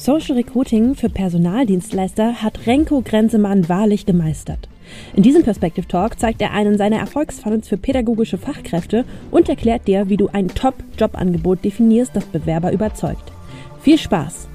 Social Recruiting für Personaldienstleister hat Renko Grenzemann wahrlich gemeistert. In diesem Perspective Talk zeigt er einen seiner Erfolgsfunnels für pädagogische Fachkräfte und erklärt dir, wie du ein Top-Jobangebot definierst, das Bewerber überzeugt. Viel Spaß!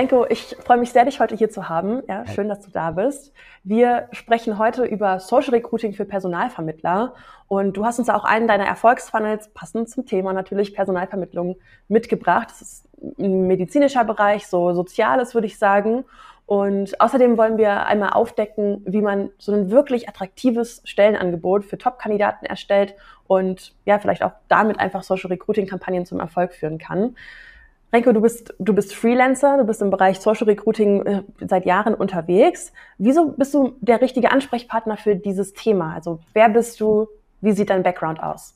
Renko, ich freue mich sehr, dich heute hier zu haben. Ja, schön, dass du da bist. Wir sprechen heute über Social Recruiting für Personalvermittler. Und du hast uns auch einen deiner Erfolgsfunnels, passend zum Thema natürlich Personalvermittlung, mitgebracht. Das ist ein medizinischer Bereich, so Soziales würde ich sagen. Und außerdem wollen wir einmal aufdecken, wie man so ein wirklich attraktives Stellenangebot für Top-Kandidaten erstellt und ja, vielleicht auch damit einfach Social Recruiting-Kampagnen zum Erfolg führen kann. Renko, du bist, du bist Freelancer, du bist im Bereich Social Recruiting äh, seit Jahren unterwegs. Wieso bist du der richtige Ansprechpartner für dieses Thema? Also wer bist du? Wie sieht dein Background aus?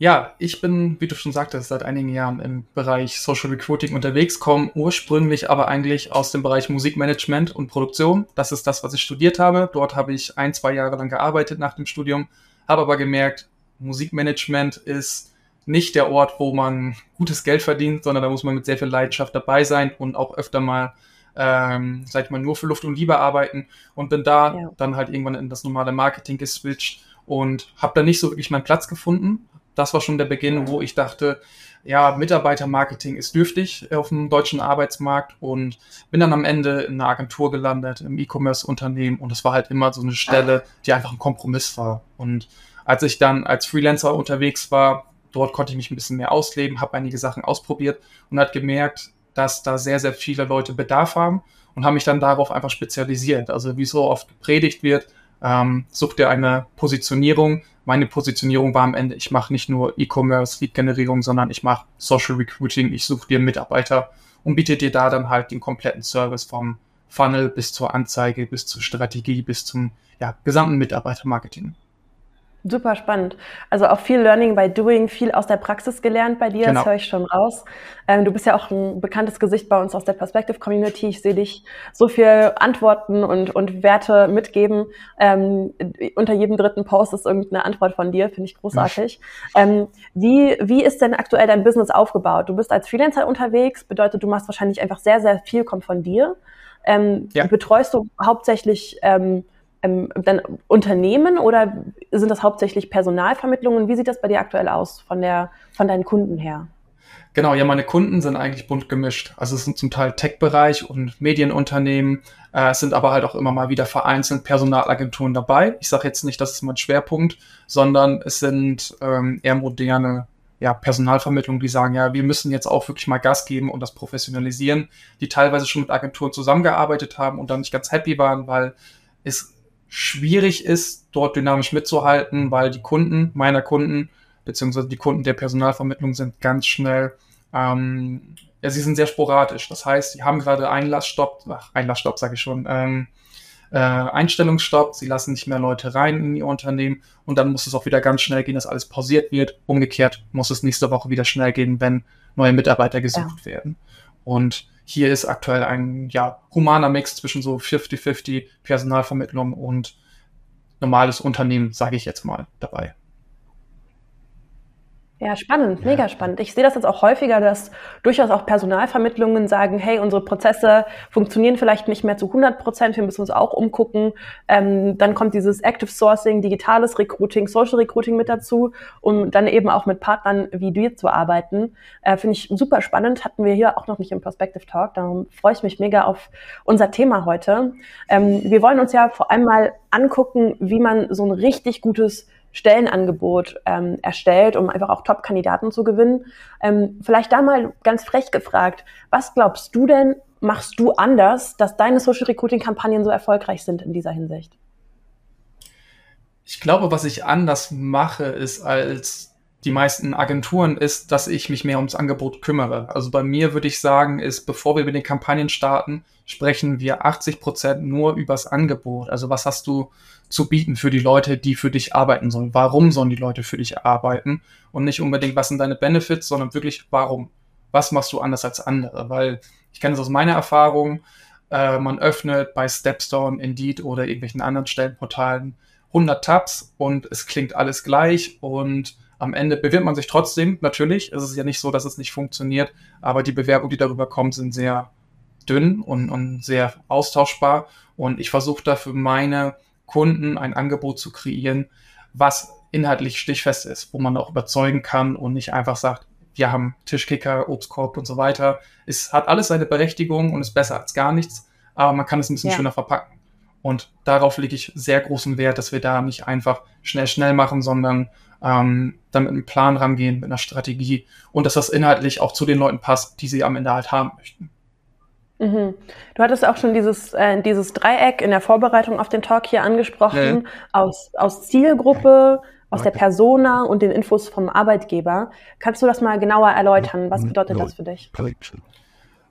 Ja, ich bin, wie du schon sagtest, seit einigen Jahren im Bereich Social Recruiting unterwegs, komme ursprünglich aber eigentlich aus dem Bereich Musikmanagement und Produktion. Das ist das, was ich studiert habe. Dort habe ich ein, zwei Jahre lang gearbeitet nach dem Studium, habe aber gemerkt, Musikmanagement ist nicht der Ort, wo man gutes Geld verdient, sondern da muss man mit sehr viel Leidenschaft dabei sein und auch öfter mal, ähm, sag ich mal, nur für Luft und Liebe arbeiten und bin da ja. dann halt irgendwann in das normale Marketing geswitcht und habe da nicht so wirklich meinen Platz gefunden. Das war schon der Beginn, wo ich dachte, ja, Mitarbeitermarketing ist dürftig auf dem deutschen Arbeitsmarkt und bin dann am Ende in einer Agentur gelandet, im E-Commerce-Unternehmen und es war halt immer so eine Stelle, die einfach ein Kompromiss war. Und als ich dann als Freelancer unterwegs war, Dort konnte ich mich ein bisschen mehr ausleben, habe einige Sachen ausprobiert und hat gemerkt, dass da sehr, sehr viele Leute Bedarf haben und habe mich dann darauf einfach spezialisiert. Also wie so oft gepredigt wird, ähm, such dir eine Positionierung. Meine Positionierung war am Ende, ich mache nicht nur E-Commerce, Lead-Generierung, sondern ich mache Social Recruiting, ich suche dir Mitarbeiter und biete dir da dann halt den kompletten Service vom Funnel bis zur Anzeige, bis zur Strategie, bis zum ja, gesamten Mitarbeitermarketing. Super spannend. Also auch viel Learning by Doing, viel aus der Praxis gelernt bei dir, genau. das höre ich schon raus. Ähm, du bist ja auch ein bekanntes Gesicht bei uns aus der Perspective Community. Ich sehe dich so viel Antworten und, und Werte mitgeben. Ähm, unter jedem dritten Post ist irgendeine Antwort von dir, finde ich großartig. Ähm, wie, wie ist denn aktuell dein Business aufgebaut? Du bist als Freelancer unterwegs, bedeutet, du machst wahrscheinlich einfach sehr, sehr viel, kommt von dir. Ähm, ja. Betreust du hauptsächlich ähm, dann Unternehmen oder sind das hauptsächlich Personalvermittlungen? Wie sieht das bei dir aktuell aus von, der, von deinen Kunden her? Genau, ja, meine Kunden sind eigentlich bunt gemischt. Also es sind zum Teil Tech-Bereich und Medienunternehmen. Äh, es sind aber halt auch immer mal wieder vereinzelt Personalagenturen dabei. Ich sage jetzt nicht, das ist mein Schwerpunkt, sondern es sind ähm, eher moderne ja, Personalvermittlungen, die sagen, ja, wir müssen jetzt auch wirklich mal Gas geben und das professionalisieren, die teilweise schon mit Agenturen zusammengearbeitet haben und dann nicht ganz happy waren, weil es schwierig ist, dort dynamisch mitzuhalten, weil die Kunden meiner Kunden beziehungsweise die Kunden der Personalvermittlung sind ganz schnell, ähm, ja, sie sind sehr sporadisch. Das heißt, sie haben gerade Einlassstopp, ach, Einlassstopp sage ich schon, ähm, äh, Einstellungsstopp, sie lassen nicht mehr Leute rein in ihr Unternehmen und dann muss es auch wieder ganz schnell gehen, dass alles pausiert wird. Umgekehrt muss es nächste Woche wieder schnell gehen, wenn neue Mitarbeiter gesucht ja. werden. Und hier ist aktuell ein ja, humaner Mix zwischen so 50-50 Personalvermittlung und normales Unternehmen, sage ich jetzt mal, dabei. Ja, spannend, mega spannend. Ich sehe das jetzt auch häufiger, dass durchaus auch Personalvermittlungen sagen, hey, unsere Prozesse funktionieren vielleicht nicht mehr zu 100 Prozent, wir müssen uns auch umgucken. Ähm, dann kommt dieses Active Sourcing, digitales Recruiting, Social Recruiting mit dazu, um dann eben auch mit Partnern wie dir zu arbeiten. Äh, Finde ich super spannend, hatten wir hier auch noch nicht im Perspective Talk, darum freue ich mich mega auf unser Thema heute. Ähm, wir wollen uns ja vor allem mal angucken, wie man so ein richtig gutes Stellenangebot ähm, erstellt, um einfach auch Top-Kandidaten zu gewinnen. Ähm, vielleicht da mal ganz frech gefragt, was glaubst du denn, machst du anders, dass deine Social Recruiting-Kampagnen so erfolgreich sind in dieser Hinsicht? Ich glaube, was ich anders mache, ist als die meisten Agenturen, ist, dass ich mich mehr ums Angebot kümmere. Also bei mir würde ich sagen, ist, bevor wir mit den Kampagnen starten, sprechen wir 80 Prozent nur übers Angebot. Also was hast du zu bieten für die Leute, die für dich arbeiten sollen? Warum sollen die Leute für dich arbeiten? Und nicht unbedingt, was sind deine Benefits, sondern wirklich, warum? Was machst du anders als andere? Weil ich kenne es aus meiner Erfahrung, äh, man öffnet bei Stepstone, Indeed oder irgendwelchen anderen Stellenportalen 100 Tabs und es klingt alles gleich und am Ende bewirbt man sich trotzdem, natürlich. Es ist ja nicht so, dass es nicht funktioniert, aber die Bewerbungen, die darüber kommen, sind sehr dünn und, und sehr austauschbar. Und ich versuche da für meine Kunden ein Angebot zu kreieren, was inhaltlich stichfest ist, wo man auch überzeugen kann und nicht einfach sagt, wir haben Tischkicker, Obstkorb und so weiter. Es hat alles seine Berechtigung und ist besser als gar nichts, aber man kann es ein bisschen ja. schöner verpacken. Und darauf lege ich sehr großen Wert, dass wir da nicht einfach schnell, schnell machen, sondern ähm, dann mit einem Plan rangehen, mit einer Strategie und dass das inhaltlich auch zu den Leuten passt, die sie am Ende halt haben möchten. Mhm. Du hattest auch schon dieses, äh, dieses Dreieck in der Vorbereitung auf den Talk hier angesprochen, ja. aus, aus Zielgruppe, aus der Persona und den Infos vom Arbeitgeber. Kannst du das mal genauer erläutern? Was bedeutet das für dich?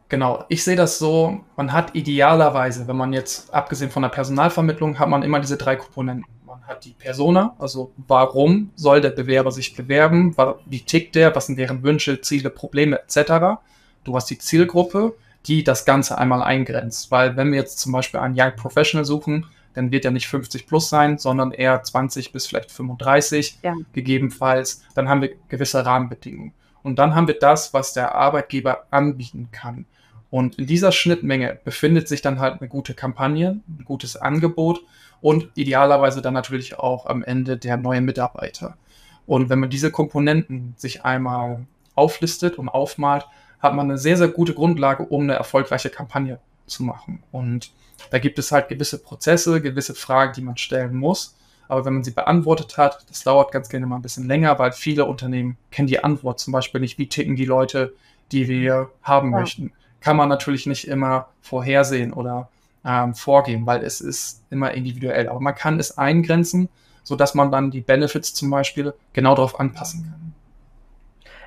Genau, ich sehe das so, man hat idealerweise, wenn man jetzt, abgesehen von der Personalvermittlung, hat man immer diese drei Komponenten. Man hat die Persona, also warum soll der Bewerber sich bewerben, wie tickt der, was sind deren Wünsche, Ziele, Probleme etc. Du hast die Zielgruppe, die das Ganze einmal eingrenzt, weil wenn wir jetzt zum Beispiel einen Young Professional suchen, dann wird er nicht 50 plus sein, sondern eher 20 bis vielleicht 35 ja. gegebenenfalls. Dann haben wir gewisse Rahmenbedingungen. Und dann haben wir das, was der Arbeitgeber anbieten kann. Und in dieser Schnittmenge befindet sich dann halt eine gute Kampagne, ein gutes Angebot und idealerweise dann natürlich auch am Ende der neue Mitarbeiter. Und wenn man diese Komponenten sich einmal auflistet und aufmalt, hat man eine sehr, sehr gute Grundlage, um eine erfolgreiche Kampagne zu machen. Und da gibt es halt gewisse Prozesse, gewisse Fragen, die man stellen muss. Aber wenn man sie beantwortet hat, das dauert ganz gerne mal ein bisschen länger, weil viele Unternehmen kennen die Antwort zum Beispiel nicht, wie ticken die Leute, die wir haben ja. möchten kann man natürlich nicht immer vorhersehen oder ähm, vorgeben, weil es ist immer individuell. Aber man kann es eingrenzen, sodass man dann die Benefits zum Beispiel genau darauf anpassen kann.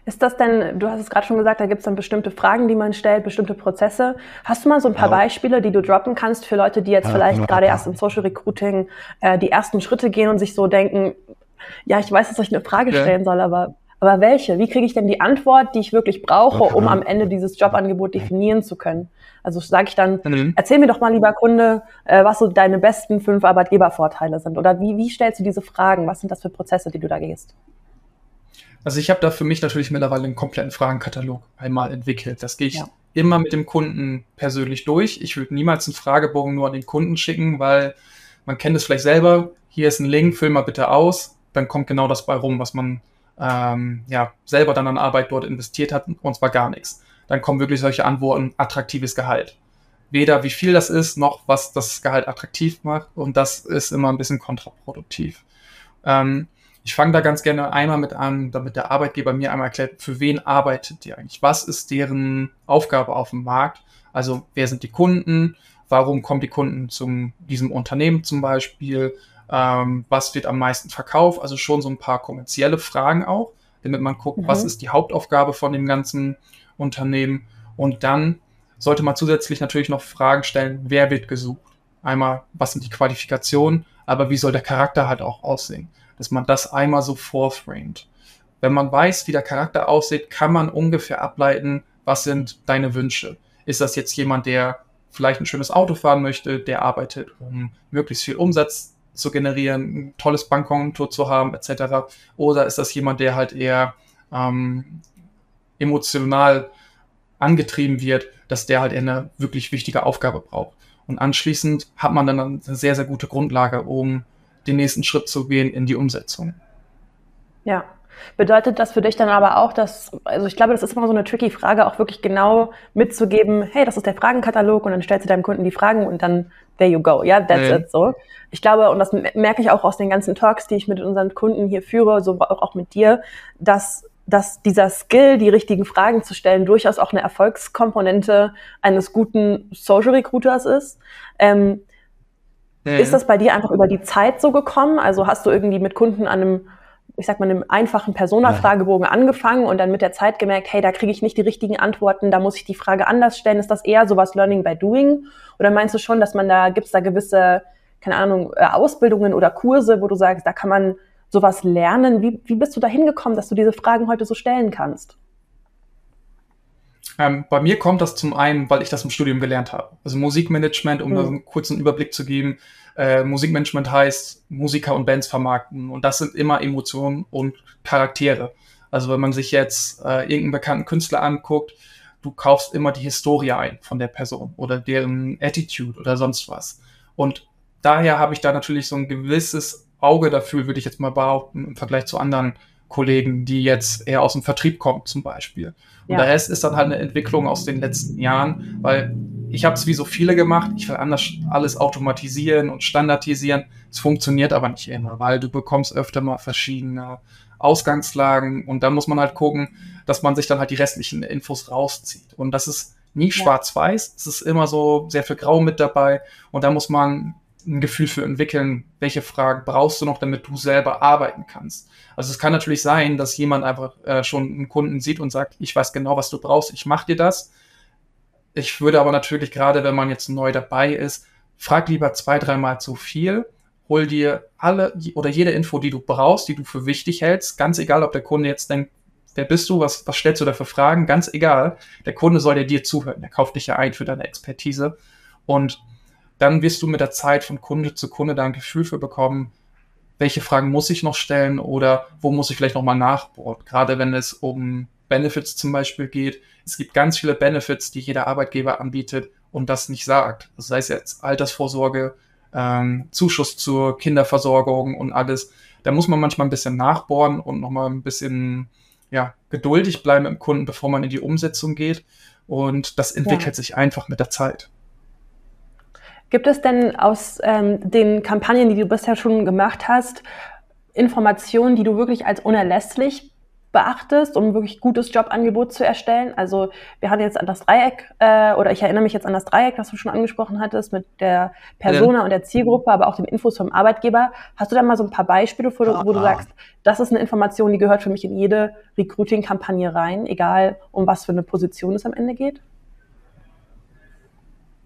Ist das denn, du hast es gerade schon gesagt, da gibt es dann bestimmte Fragen, die man stellt, bestimmte Prozesse. Hast du mal so ein paar ja. Beispiele, die du droppen kannst für Leute, die jetzt ja, vielleicht gerade erst im Social Recruiting äh, die ersten Schritte gehen und sich so denken, ja, ich weiß, dass ich eine Frage stellen ja. soll, aber aber welche? Wie kriege ich denn die Antwort, die ich wirklich brauche, um am Ende dieses Jobangebot definieren zu können? Also sage ich dann, mhm. erzähl mir doch mal, lieber Kunde, äh, was so deine besten fünf Arbeitgebervorteile sind. Oder wie, wie stellst du diese Fragen? Was sind das für Prozesse, die du da gehst? Also ich habe da für mich natürlich mittlerweile einen kompletten Fragenkatalog einmal entwickelt. Das gehe ich ja. immer mit dem Kunden persönlich durch. Ich würde niemals einen Fragebogen nur an den Kunden schicken, weil man kennt es vielleicht selber. Hier ist ein Link, füll mal bitte aus. Dann kommt genau das bei rum, was man ähm, ja, selber dann an Arbeit dort investiert hat und zwar gar nichts. Dann kommen wirklich solche Antworten, attraktives Gehalt. Weder wie viel das ist, noch was das Gehalt attraktiv macht und das ist immer ein bisschen kontraproduktiv. Ähm, ich fange da ganz gerne einmal mit an, damit der Arbeitgeber mir einmal erklärt, für wen arbeitet die eigentlich? Was ist deren Aufgabe auf dem Markt? Also wer sind die Kunden? Warum kommen die Kunden zu diesem Unternehmen zum Beispiel? ähm, was wird am meisten verkauft, also schon so ein paar kommerzielle Fragen auch, damit man guckt, mhm. was ist die Hauptaufgabe von dem ganzen Unternehmen und dann sollte man zusätzlich natürlich noch Fragen stellen, wer wird gesucht. Einmal, was sind die Qualifikationen, aber wie soll der Charakter halt auch aussehen, dass man das einmal so vorframed. Wenn man weiß, wie der Charakter aussieht, kann man ungefähr ableiten, was sind deine Wünsche. Ist das jetzt jemand, der vielleicht ein schönes Auto fahren möchte, der arbeitet, um möglichst viel Umsatz zu generieren, ein tolles Bankkonto zu haben, etc. Oder ist das jemand, der halt eher ähm, emotional angetrieben wird, dass der halt eine wirklich wichtige Aufgabe braucht. Und anschließend hat man dann eine sehr, sehr gute Grundlage, um den nächsten Schritt zu gehen in die Umsetzung. Ja, Bedeutet das für dich dann aber auch, dass, also ich glaube, das ist immer so eine tricky Frage, auch wirklich genau mitzugeben, hey, das ist der Fragenkatalog und dann stellst du deinem Kunden die Fragen und dann there you go, ja, yeah, that's mhm. it, so. Ich glaube, und das merke ich auch aus den ganzen Talks, die ich mit unseren Kunden hier führe, so auch mit dir, dass dass dieser Skill, die richtigen Fragen zu stellen, durchaus auch eine Erfolgskomponente eines guten Social Recruiters ist. Ähm, ja. Ist das bei dir einfach über die Zeit so gekommen? Also hast du irgendwie mit Kunden an einem ich sag mal, einem einfachen Persona-Fragebogen angefangen und dann mit der Zeit gemerkt, hey, da kriege ich nicht die richtigen Antworten, da muss ich die Frage anders stellen. Ist das eher sowas Learning by Doing? Oder meinst du schon, dass man da, gibt es da gewisse, keine Ahnung, äh, Ausbildungen oder Kurse, wo du sagst, da kann man sowas lernen? Wie, wie bist du da hingekommen, dass du diese Fragen heute so stellen kannst? Ähm, bei mir kommt das zum einen, weil ich das im Studium gelernt habe. Also Musikmanagement, um mhm. einen kurzen Überblick zu geben. Äh, Musikmanagement heißt Musiker und Bands vermarkten. Und das sind immer Emotionen und Charaktere. Also wenn man sich jetzt äh, irgendeinen bekannten Künstler anguckt, du kaufst immer die Historie ein von der Person oder deren Attitude oder sonst was. Und daher habe ich da natürlich so ein gewisses Auge dafür, würde ich jetzt mal behaupten, im Vergleich zu anderen Kollegen, die jetzt eher aus dem Vertrieb kommen zum Beispiel. Und ja. der Rest ist dann halt eine Entwicklung aus den letzten Jahren, weil ich habe es wie so viele gemacht. Ich will anders alles automatisieren und standardisieren. Es funktioniert aber nicht immer, weil du bekommst öfter mal verschiedene Ausgangslagen und dann muss man halt gucken, dass man sich dann halt die restlichen Infos rauszieht. Und das ist nie schwarz-weiß. Es ist immer so sehr viel Grau mit dabei und da muss man ein Gefühl für entwickeln, welche Fragen brauchst du noch, damit du selber arbeiten kannst. Also es kann natürlich sein, dass jemand einfach äh, schon einen Kunden sieht und sagt, ich weiß genau, was du brauchst, ich mache dir das. Ich würde aber natürlich gerade, wenn man jetzt neu dabei ist, frag lieber zwei, dreimal zu viel, hol dir alle oder jede Info, die du brauchst, die du für wichtig hältst, ganz egal, ob der Kunde jetzt denkt, wer bist du, was, was stellst du da für Fragen, ganz egal. Der Kunde soll ja dir zuhören, der kauft dich ja ein für deine Expertise und dann wirst du mit der Zeit von Kunde zu Kunde da ein Gefühl für bekommen, welche Fragen muss ich noch stellen oder wo muss ich vielleicht nochmal nachbohren. Gerade wenn es um Benefits zum Beispiel geht. Es gibt ganz viele Benefits, die jeder Arbeitgeber anbietet und das nicht sagt. Das heißt jetzt Altersvorsorge, ähm, Zuschuss zur Kinderversorgung und alles. Da muss man manchmal ein bisschen nachbohren und nochmal ein bisschen ja, geduldig bleiben im Kunden, bevor man in die Umsetzung geht. Und das entwickelt ja. sich einfach mit der Zeit. Gibt es denn aus ähm, den Kampagnen, die du bisher schon gemacht hast, Informationen, die du wirklich als unerlässlich beachtest, um wirklich gutes Jobangebot zu erstellen? Also wir hatten jetzt an das Dreieck, äh, oder ich erinnere mich jetzt an das Dreieck, das du schon angesprochen hattest, mit der Persona ja. und der Zielgruppe, aber auch den Infos vom Arbeitgeber. Hast du da mal so ein paar Beispiele, wo du, wo du sagst, das ist eine Information, die gehört für mich in jede Recruiting-Kampagne rein, egal um was für eine Position es am Ende geht?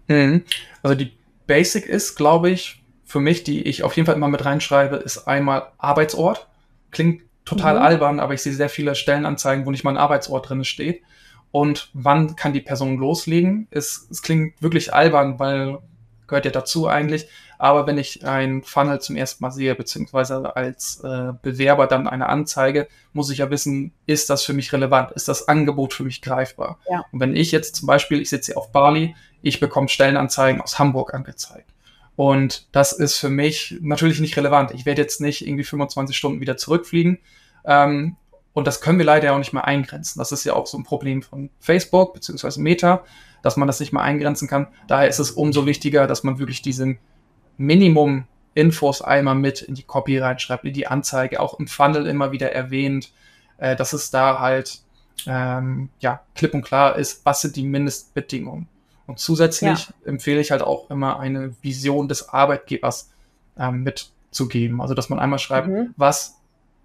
Mhm. Also die Basic ist, glaube ich, für mich, die ich auf jeden Fall immer mit reinschreibe, ist einmal Arbeitsort. Klingt total mhm. albern, aber ich sehe sehr viele Stellenanzeigen, wo nicht mal ein Arbeitsort drin steht. Und wann kann die Person loslegen? Es, es klingt wirklich albern, weil gehört ja dazu eigentlich. Aber wenn ich ein Funnel zum ersten Mal sehe, beziehungsweise als äh, Bewerber dann eine Anzeige, muss ich ja wissen, ist das für mich relevant? Ist das Angebot für mich greifbar? Ja. Und wenn ich jetzt zum Beispiel, ich sitze hier auf Bali, ich bekomme Stellenanzeigen aus Hamburg angezeigt. Und das ist für mich natürlich nicht relevant. Ich werde jetzt nicht irgendwie 25 Stunden wieder zurückfliegen. Ähm, und das können wir leider auch nicht mehr eingrenzen. Das ist ja auch so ein Problem von Facebook beziehungsweise Meta, dass man das nicht mehr eingrenzen kann. Daher ist es umso wichtiger, dass man wirklich diesen Minimum Infos einmal mit in die Copy reinschreibt, in die Anzeige, auch im Funnel immer wieder erwähnt, äh, dass es da halt ähm, ja klipp und klar ist, was sind die Mindestbedingungen. Und zusätzlich ja. empfehle ich halt auch immer eine Vision des Arbeitgebers ähm, mitzugeben. Also dass man einmal schreibt, mhm. was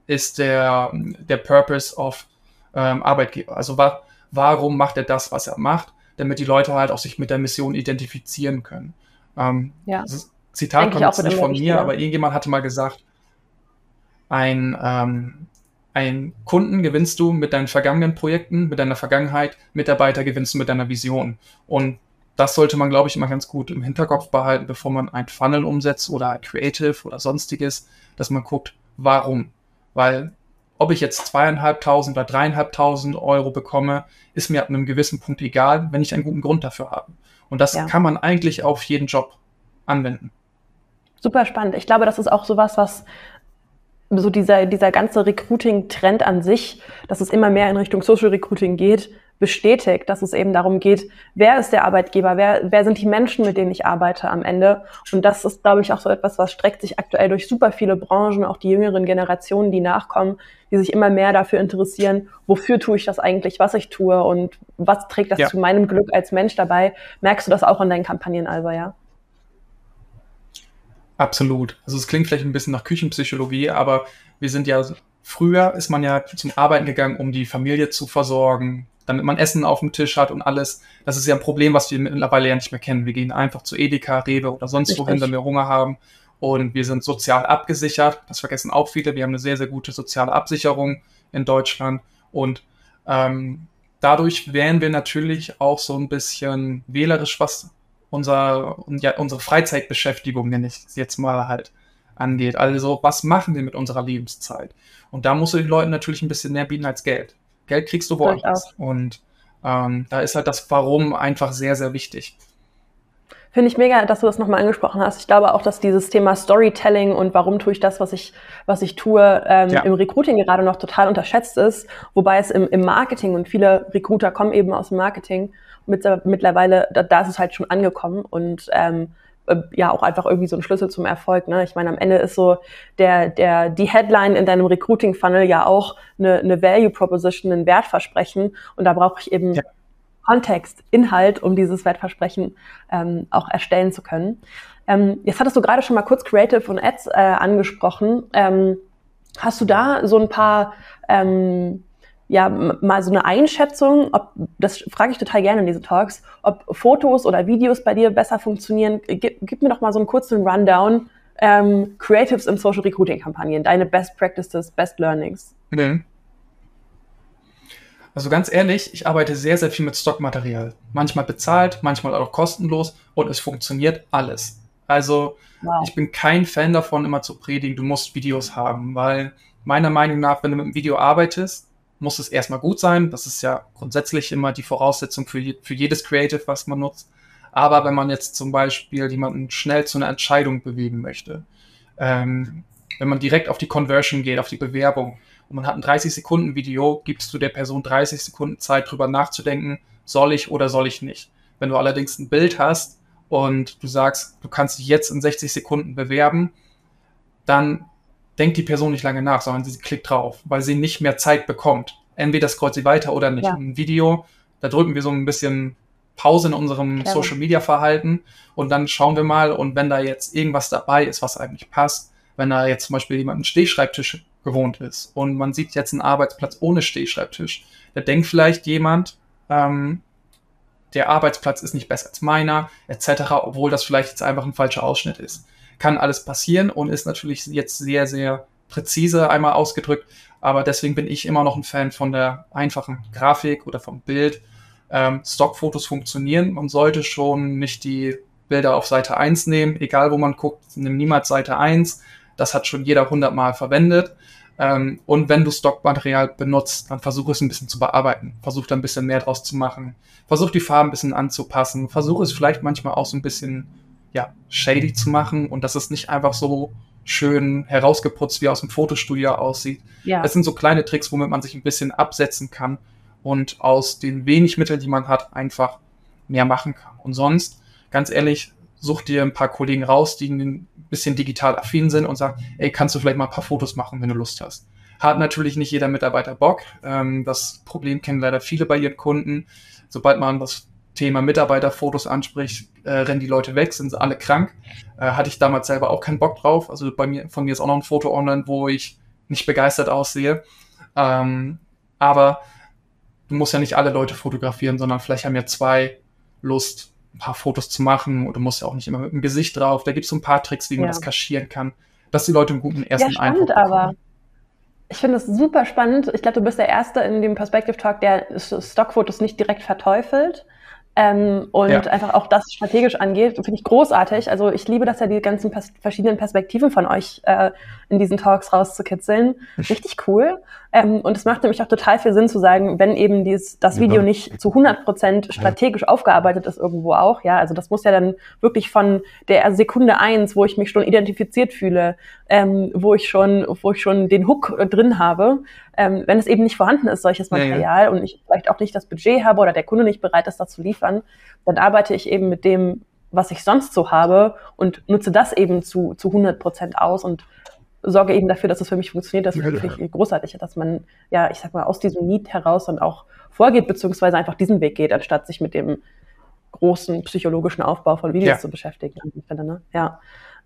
ist der, der Purpose of ähm, Arbeitgeber? Also wa warum macht er das, was er macht, damit die Leute halt auch sich mit der Mission identifizieren können. Ähm, ja. Zitat Denke kommt jetzt nicht von mir, aber irgendjemand hatte mal gesagt, ein, ähm, ein Kunden gewinnst du mit deinen vergangenen Projekten, mit deiner Vergangenheit, Mitarbeiter gewinnst du mit deiner Vision. Und das sollte man, glaube ich, immer ganz gut im Hinterkopf behalten, bevor man ein Funnel umsetzt oder ein Creative oder sonstiges, dass man guckt, warum. Weil ob ich jetzt zweieinhalbtausend oder dreieinhalbtausend Euro bekomme, ist mir ab einem gewissen Punkt egal, wenn ich einen guten Grund dafür habe. Und das ja. kann man eigentlich auf jeden Job anwenden. Super spannend. Ich glaube, das ist auch sowas, was so dieser, dieser ganze Recruiting-Trend an sich, dass es immer mehr in Richtung Social Recruiting geht, bestätigt, dass es eben darum geht, wer ist der Arbeitgeber, wer, wer sind die Menschen, mit denen ich arbeite am Ende. Und das ist, glaube ich, auch so etwas, was streckt sich aktuell durch super viele Branchen, auch die jüngeren Generationen, die nachkommen, die sich immer mehr dafür interessieren, wofür tue ich das eigentlich, was ich tue und was trägt das ja. zu meinem Glück als Mensch dabei. Merkst du das auch in deinen Kampagnen, Alba, ja? Absolut. Also es klingt vielleicht ein bisschen nach Küchenpsychologie, aber wir sind ja, früher ist man ja zum Arbeiten gegangen, um die Familie zu versorgen, damit man Essen auf dem Tisch hat und alles. Das ist ja ein Problem, was wir mittlerweile ja nicht mehr kennen. Wir gehen einfach zu Edeka, Rewe oder sonst Richtig. wohin, wenn wir Hunger haben. Und wir sind sozial abgesichert. Das vergessen auch viele. Wir haben eine sehr, sehr gute soziale Absicherung in Deutschland. Und ähm, dadurch wären wir natürlich auch so ein bisschen wählerisch, was unser, ja, unsere Freizeitbeschäftigung, nenne ich es jetzt mal halt, angeht. Also, was machen wir mit unserer Lebenszeit? Und da musst du den Leuten natürlich ein bisschen mehr bieten als Geld. Geld kriegst du woanders. Und ähm, da ist halt das Warum einfach sehr, sehr wichtig. Finde ich mega, dass du das nochmal angesprochen hast. Ich glaube auch, dass dieses Thema Storytelling und warum tue ich das, was ich, was ich tue, ähm, ja. im Recruiting gerade noch total unterschätzt ist. Wobei es im, im Marketing und viele Recruiter kommen eben aus dem Marketing. Mit, mittlerweile, da, da ist es halt schon angekommen und ähm, äh, ja auch einfach irgendwie so ein Schlüssel zum Erfolg. Ne? Ich meine, am Ende ist so der, der, die Headline in deinem Recruiting-Funnel ja auch eine, eine Value Proposition, ein Wertversprechen. Und da brauche ich eben ja. Kontext, Inhalt, um dieses Wertversprechen ähm, auch erstellen zu können. Ähm, jetzt hattest du gerade schon mal kurz Creative und Ads äh, angesprochen. Ähm, hast du da so ein paar ähm, ja, mal so eine Einschätzung, ob, das frage ich total gerne in diesen Talks, ob Fotos oder Videos bei dir besser funktionieren. Gib, gib mir doch mal so einen kurzen Rundown. Ähm, Creatives im Social Recruiting Kampagnen, deine Best Practices, Best Learnings. Mhm. Also ganz ehrlich, ich arbeite sehr, sehr viel mit Stockmaterial. Manchmal bezahlt, manchmal auch kostenlos und es funktioniert alles. Also wow. ich bin kein Fan davon, immer zu predigen, du musst Videos haben, weil meiner Meinung nach, wenn du mit einem Video arbeitest, muss es erstmal gut sein. Das ist ja grundsätzlich immer die Voraussetzung für, je, für jedes Creative, was man nutzt. Aber wenn man jetzt zum Beispiel jemanden schnell zu einer Entscheidung bewegen möchte, ähm, wenn man direkt auf die Conversion geht, auf die Bewerbung, und man hat ein 30 Sekunden Video, gibst du der Person 30 Sekunden Zeit, drüber nachzudenken, soll ich oder soll ich nicht. Wenn du allerdings ein Bild hast und du sagst, du kannst dich jetzt in 60 Sekunden bewerben, dann denkt die Person nicht lange nach, sondern sie klickt drauf, weil sie nicht mehr Zeit bekommt. Entweder scrollt sie weiter oder nicht. Ja. Ein Video, da drücken wir so ein bisschen Pause in unserem Klar. Social Media Verhalten und dann schauen wir mal und wenn da jetzt irgendwas dabei ist, was eigentlich passt, wenn da jetzt zum Beispiel jemand einen Stehschreibtisch gewohnt ist und man sieht jetzt einen Arbeitsplatz ohne Stehschreibtisch, da denkt vielleicht jemand, ähm, der Arbeitsplatz ist nicht besser als meiner, etc., obwohl das vielleicht jetzt einfach ein falscher Ausschnitt ist. Kann alles passieren und ist natürlich jetzt sehr, sehr präzise einmal ausgedrückt, aber deswegen bin ich immer noch ein Fan von der einfachen Grafik oder vom Bild. Ähm, Stockfotos funktionieren. Man sollte schon nicht die Bilder auf Seite 1 nehmen, egal wo man guckt, nimm niemals Seite 1, das hat schon jeder hundertmal verwendet. Ähm, und wenn du Stockmaterial benutzt, dann versuch es ein bisschen zu bearbeiten. Versuch da ein bisschen mehr draus zu machen. Versuch die Farben ein bisschen anzupassen. Versuch es vielleicht manchmal auch so ein bisschen, ja, shady zu machen und dass es nicht einfach so schön herausgeputzt wie aus dem Fotostudio aussieht. Ja. Das sind so kleine Tricks, womit man sich ein bisschen absetzen kann und aus den wenig Mitteln, die man hat, einfach mehr machen kann. Und sonst, ganz ehrlich, such dir ein paar Kollegen raus, die ein bisschen digital affin sind und sag, ey, kannst du vielleicht mal ein paar Fotos machen, wenn du Lust hast. Hat natürlich nicht jeder Mitarbeiter Bock. Ähm, das Problem kennen leider viele bei ihren Kunden. Sobald man das Thema Mitarbeiterfotos anspricht, äh, rennen die Leute weg, sind alle krank. Äh, hatte ich damals selber auch keinen Bock drauf. Also bei mir, von mir ist auch noch ein Foto online, wo ich nicht begeistert aussehe. Ähm, aber du musst ja nicht alle Leute fotografieren, sondern vielleicht haben ja zwei Lust, ein paar Fotos zu machen oder musst ja auch nicht immer mit dem Gesicht drauf. Da gibt es so ein paar Tricks, wie man ja. das kaschieren kann, dass die Leute einen guten ersten ja, Eindruck bekommen. aber ich finde es super spannend. Ich glaube, du bist der Erste in dem Perspective Talk, der Stockfotos nicht direkt verteufelt, ähm, und ja. einfach auch das strategisch angeht, finde ich großartig. Also ich liebe das ja, die ganzen pers verschiedenen Perspektiven von euch äh, in diesen Talks rauszukitzeln. Richtig cool. Ähm, und es macht nämlich auch total viel Sinn zu sagen, wenn eben dies, das Video nicht zu 100 Prozent strategisch ja. aufgearbeitet ist irgendwo auch. Ja, also das muss ja dann wirklich von der Sekunde eins, wo ich mich schon identifiziert fühle, ähm, wo ich schon, wo ich schon den Hook drin habe, ähm, wenn es eben nicht vorhanden ist, solches Material ja, ja. und ich vielleicht auch nicht das Budget habe oder der Kunde nicht bereit ist, das zu liefern, dann arbeite ich eben mit dem, was ich sonst so habe und nutze das eben zu, zu 100 Prozent aus und sorge eben dafür, dass es für mich funktioniert. Das ist ja, wirklich ja. großartig, dass man, ja, ich sag mal, aus diesem Need heraus dann auch vorgeht, beziehungsweise einfach diesen Weg geht, anstatt sich mit dem großen psychologischen Aufbau von Videos ja. zu beschäftigen. Finde, ne? Ja.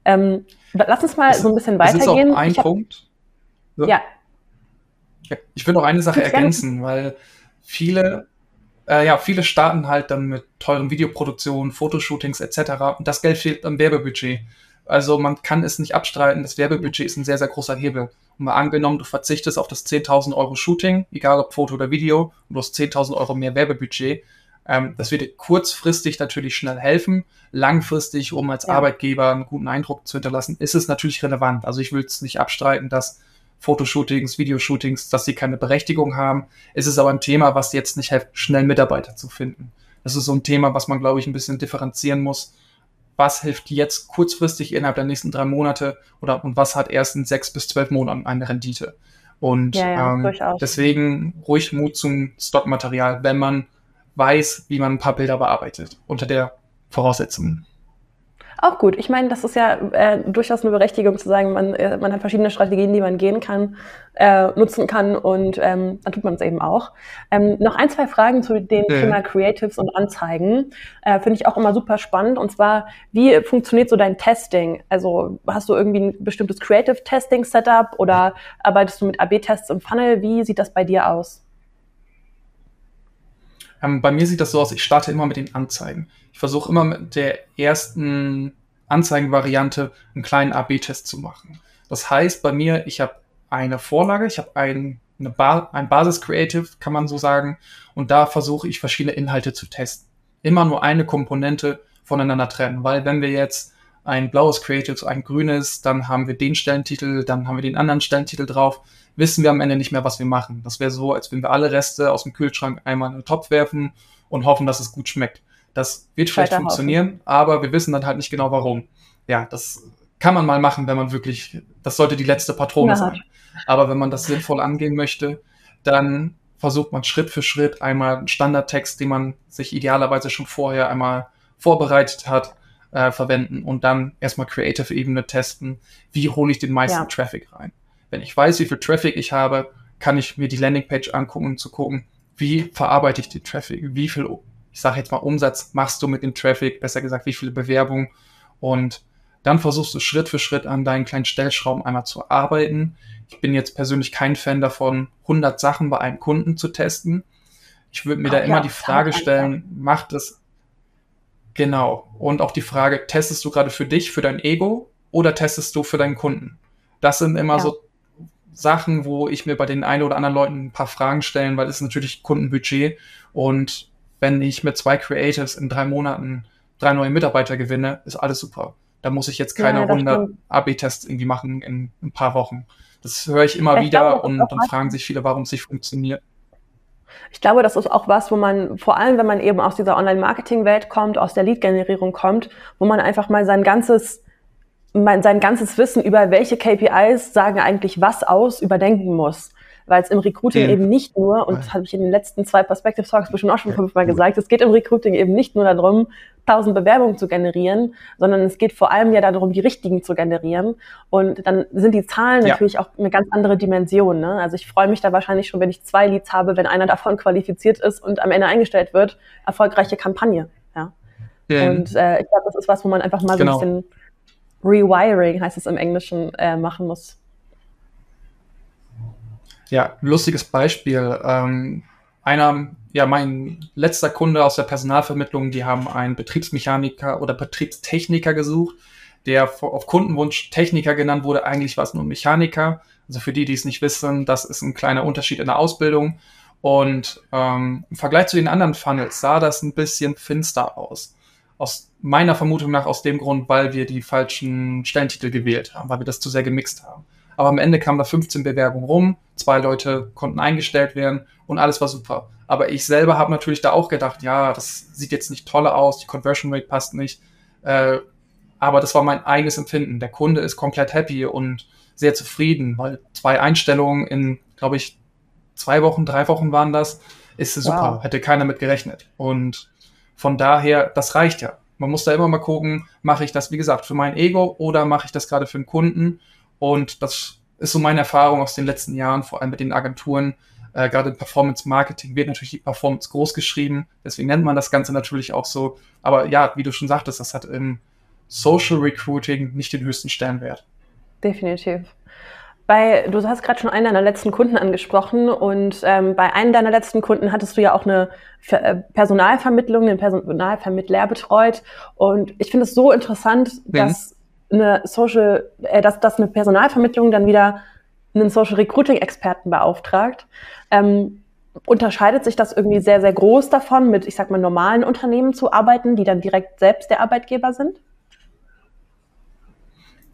Ähm, lass uns mal das so ein bisschen weitergehen. Ist auch ein hab, Punkt. So. Ja, ich will noch eine Sache ergänzen, weil viele, äh, ja, viele starten halt dann mit teuren Videoproduktionen, Fotoshootings etc. Und das Geld fehlt am Werbebudget. Also man kann es nicht abstreiten, das Werbebudget ist ein sehr, sehr großer Hebel. Und mal angenommen, du verzichtest auf das 10.000 Euro Shooting, egal ob Foto oder Video, und du hast 10.000 Euro mehr Werbebudget. Ähm, das wird dir kurzfristig natürlich schnell helfen. Langfristig, um als ja. Arbeitgeber einen guten Eindruck zu hinterlassen, ist es natürlich relevant. Also ich will es nicht abstreiten, dass Fotoshootings, Videoshootings, dass sie keine Berechtigung haben. Es ist aber ein Thema, was jetzt nicht hilft, schnell Mitarbeiter zu finden. Das ist so ein Thema, was man, glaube ich, ein bisschen differenzieren muss was hilft jetzt kurzfristig innerhalb der nächsten drei Monate oder und was hat erst in sechs bis zwölf Monaten eine Rendite. Und ja, ja, ähm, deswegen ruhig Mut zum Stockmaterial, wenn man weiß, wie man ein paar Bilder bearbeitet, unter der Voraussetzung. Auch gut. Ich meine, das ist ja äh, durchaus eine Berechtigung zu sagen, man, äh, man hat verschiedene Strategien, die man gehen kann, äh, nutzen kann und ähm, dann tut man es eben auch. Ähm, noch ein, zwei Fragen zu dem mhm. Thema Creatives und Anzeigen. Äh, Finde ich auch immer super spannend. Und zwar, wie funktioniert so dein Testing? Also hast du irgendwie ein bestimmtes Creative Testing Setup oder arbeitest du mit AB-Tests im Funnel? Wie sieht das bei dir aus? Ähm, bei mir sieht das so aus, ich starte immer mit den Anzeigen. Ich versuche immer mit der ersten Anzeigenvariante einen kleinen AB-Test zu machen. Das heißt, bei mir, ich habe eine Vorlage, ich habe ein, eine ba ein Basis-Creative, kann man so sagen, und da versuche ich verschiedene Inhalte zu testen. Immer nur eine Komponente voneinander trennen, weil wenn wir jetzt ein blaues Creative, ein grünes, dann haben wir den Stellentitel, dann haben wir den anderen Stellentitel drauf wissen wir am Ende nicht mehr, was wir machen. Das wäre so, als wenn wir alle Reste aus dem Kühlschrank einmal in den Topf werfen und hoffen, dass es gut schmeckt. Das wird vielleicht funktionieren, aber wir wissen dann halt nicht genau warum. Ja, das kann man mal machen, wenn man wirklich, das sollte die letzte Patrone ja. sein. Aber wenn man das sinnvoll angehen möchte, dann versucht man Schritt für Schritt einmal einen Standardtext, den man sich idealerweise schon vorher einmal vorbereitet hat, äh, verwenden und dann erstmal Creative-Ebene testen. Wie hole ich den meisten ja. Traffic rein? Wenn ich weiß, wie viel Traffic ich habe, kann ich mir die Landingpage angucken, um zu gucken, wie verarbeite ich den Traffic, wie viel, ich sage jetzt mal Umsatz machst du mit dem Traffic, besser gesagt, wie viele Bewerbungen und dann versuchst du Schritt für Schritt an deinen kleinen Stellschrauben einmal zu arbeiten. Ich bin jetzt persönlich kein Fan davon, 100 Sachen bei einem Kunden zu testen. Ich würde mir oh, da immer ja, die Frage stellen, macht es genau und auch die Frage, testest du gerade für dich, für dein Ego oder testest du für deinen Kunden? Das sind immer ja. so Sachen, wo ich mir bei den einen oder anderen Leuten ein paar Fragen stellen, weil es ist natürlich Kundenbudget und wenn ich mit zwei Creatives in drei Monaten drei neue Mitarbeiter gewinne, ist alles super. Da muss ich jetzt keine ja, 100 AB-Tests irgendwie machen in ein paar Wochen. Das höre ich immer ich wieder glaube, und dann fragen sich viele, warum es nicht funktioniert. Ich glaube, das ist auch was, wo man, vor allem wenn man eben aus dieser Online-Marketing-Welt kommt, aus der Lead-Generierung kommt, wo man einfach mal sein ganzes mein, sein ganzes Wissen über welche KPIs sagen eigentlich was aus, überdenken muss. Weil es im Recruiting ja. eben nicht nur, und das habe ich in den letzten zwei Perspective Talks bestimmt auch schon fünfmal gesagt, es geht im Recruiting eben nicht nur darum, tausend Bewerbungen zu generieren, sondern es geht vor allem ja darum, die richtigen zu generieren. Und dann sind die Zahlen ja. natürlich auch eine ganz andere Dimension. Ne? Also ich freue mich da wahrscheinlich schon, wenn ich zwei Leads habe, wenn einer davon qualifiziert ist und am Ende eingestellt wird, erfolgreiche Kampagne. Ja. ja. Und äh, ich glaube, das ist was, wo man einfach mal genau. so ein bisschen Rewiring, heißt es im Englischen, äh, machen muss. Ja, lustiges Beispiel. Ähm, einer, ja, mein letzter Kunde aus der Personalvermittlung, die haben einen Betriebsmechaniker oder Betriebstechniker gesucht, der auf Kundenwunsch Techniker genannt wurde. Eigentlich war es nur Mechaniker. Also für die, die es nicht wissen, das ist ein kleiner Unterschied in der Ausbildung. Und ähm, im Vergleich zu den anderen Funnels sah das ein bisschen finster aus aus meiner Vermutung nach aus dem Grund, weil wir die falschen Stellentitel gewählt haben, weil wir das zu sehr gemixt haben. Aber am Ende kamen da 15 Bewerbungen rum, zwei Leute konnten eingestellt werden und alles war super. Aber ich selber habe natürlich da auch gedacht, ja, das sieht jetzt nicht toll aus, die Conversion Rate passt nicht. Äh, aber das war mein eigenes Empfinden. Der Kunde ist komplett happy und sehr zufrieden, weil zwei Einstellungen in, glaube ich, zwei Wochen, drei Wochen waren das, ist super. Wow. Hätte keiner mit gerechnet. Und von daher, das reicht ja. Man muss da immer mal gucken, mache ich das, wie gesagt, für mein Ego oder mache ich das gerade für einen Kunden? Und das ist so meine Erfahrung aus den letzten Jahren, vor allem mit den Agenturen. Äh, gerade im Performance Marketing wird natürlich die Performance groß geschrieben. Deswegen nennt man das Ganze natürlich auch so. Aber ja, wie du schon sagtest, das hat im Social Recruiting nicht den höchsten Stellenwert. Definitiv. Bei, du hast gerade schon einen deiner letzten Kunden angesprochen und ähm, bei einem deiner letzten Kunden hattest du ja auch eine äh, Personalvermittlung, den Personalvermittler betreut und ich finde es so interessant, mhm. dass eine Social, äh, dass, dass eine Personalvermittlung dann wieder einen Social Recruiting Experten beauftragt. Ähm, unterscheidet sich das irgendwie sehr, sehr groß davon, mit, ich sag mal, normalen Unternehmen zu arbeiten, die dann direkt selbst der Arbeitgeber sind?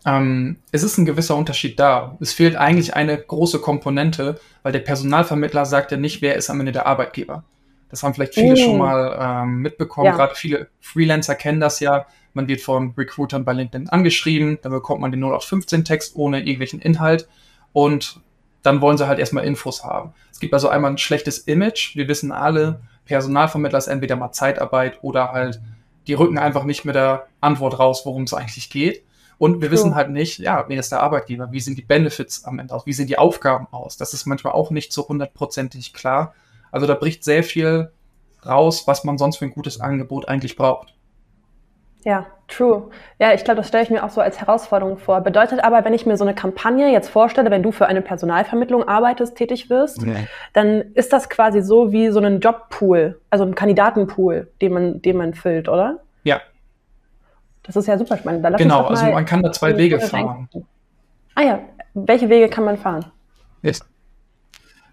Ähm, es ist ein gewisser Unterschied da. Es fehlt eigentlich eine große Komponente, weil der Personalvermittler sagt ja nicht, wer ist am Ende der Arbeitgeber. Das haben vielleicht viele mm. schon mal ähm, mitbekommen. Ja. Gerade viele Freelancer kennen das ja. Man wird von Recruitern bei LinkedIn angeschrieben, dann bekommt man den 0815-Text ohne irgendwelchen Inhalt und dann wollen sie halt erstmal Infos haben. Es gibt also einmal ein schlechtes Image. Wir wissen alle, Personalvermittler ist entweder mal Zeitarbeit oder halt, die rücken einfach nicht mit der Antwort raus, worum es eigentlich geht. Und wir True. wissen halt nicht, ja, wer ist der Arbeitgeber, wie sind die Benefits am Ende aus, wie sehen die Aufgaben aus. Das ist manchmal auch nicht so hundertprozentig klar. Also da bricht sehr viel raus, was man sonst für ein gutes Angebot eigentlich braucht. Ja, true. Ja, ich glaube, das stelle ich mir auch so als Herausforderung vor. Bedeutet aber, wenn ich mir so eine Kampagne jetzt vorstelle, wenn du für eine Personalvermittlung arbeitest, tätig wirst, nee. dann ist das quasi so wie so ein Jobpool, also ein Kandidatenpool, den man, den man füllt, oder? Ja. Das ist ja super spannend. genau, also man kann da zwei Wege fahren. Ah ja, welche Wege kann man fahren? Yes.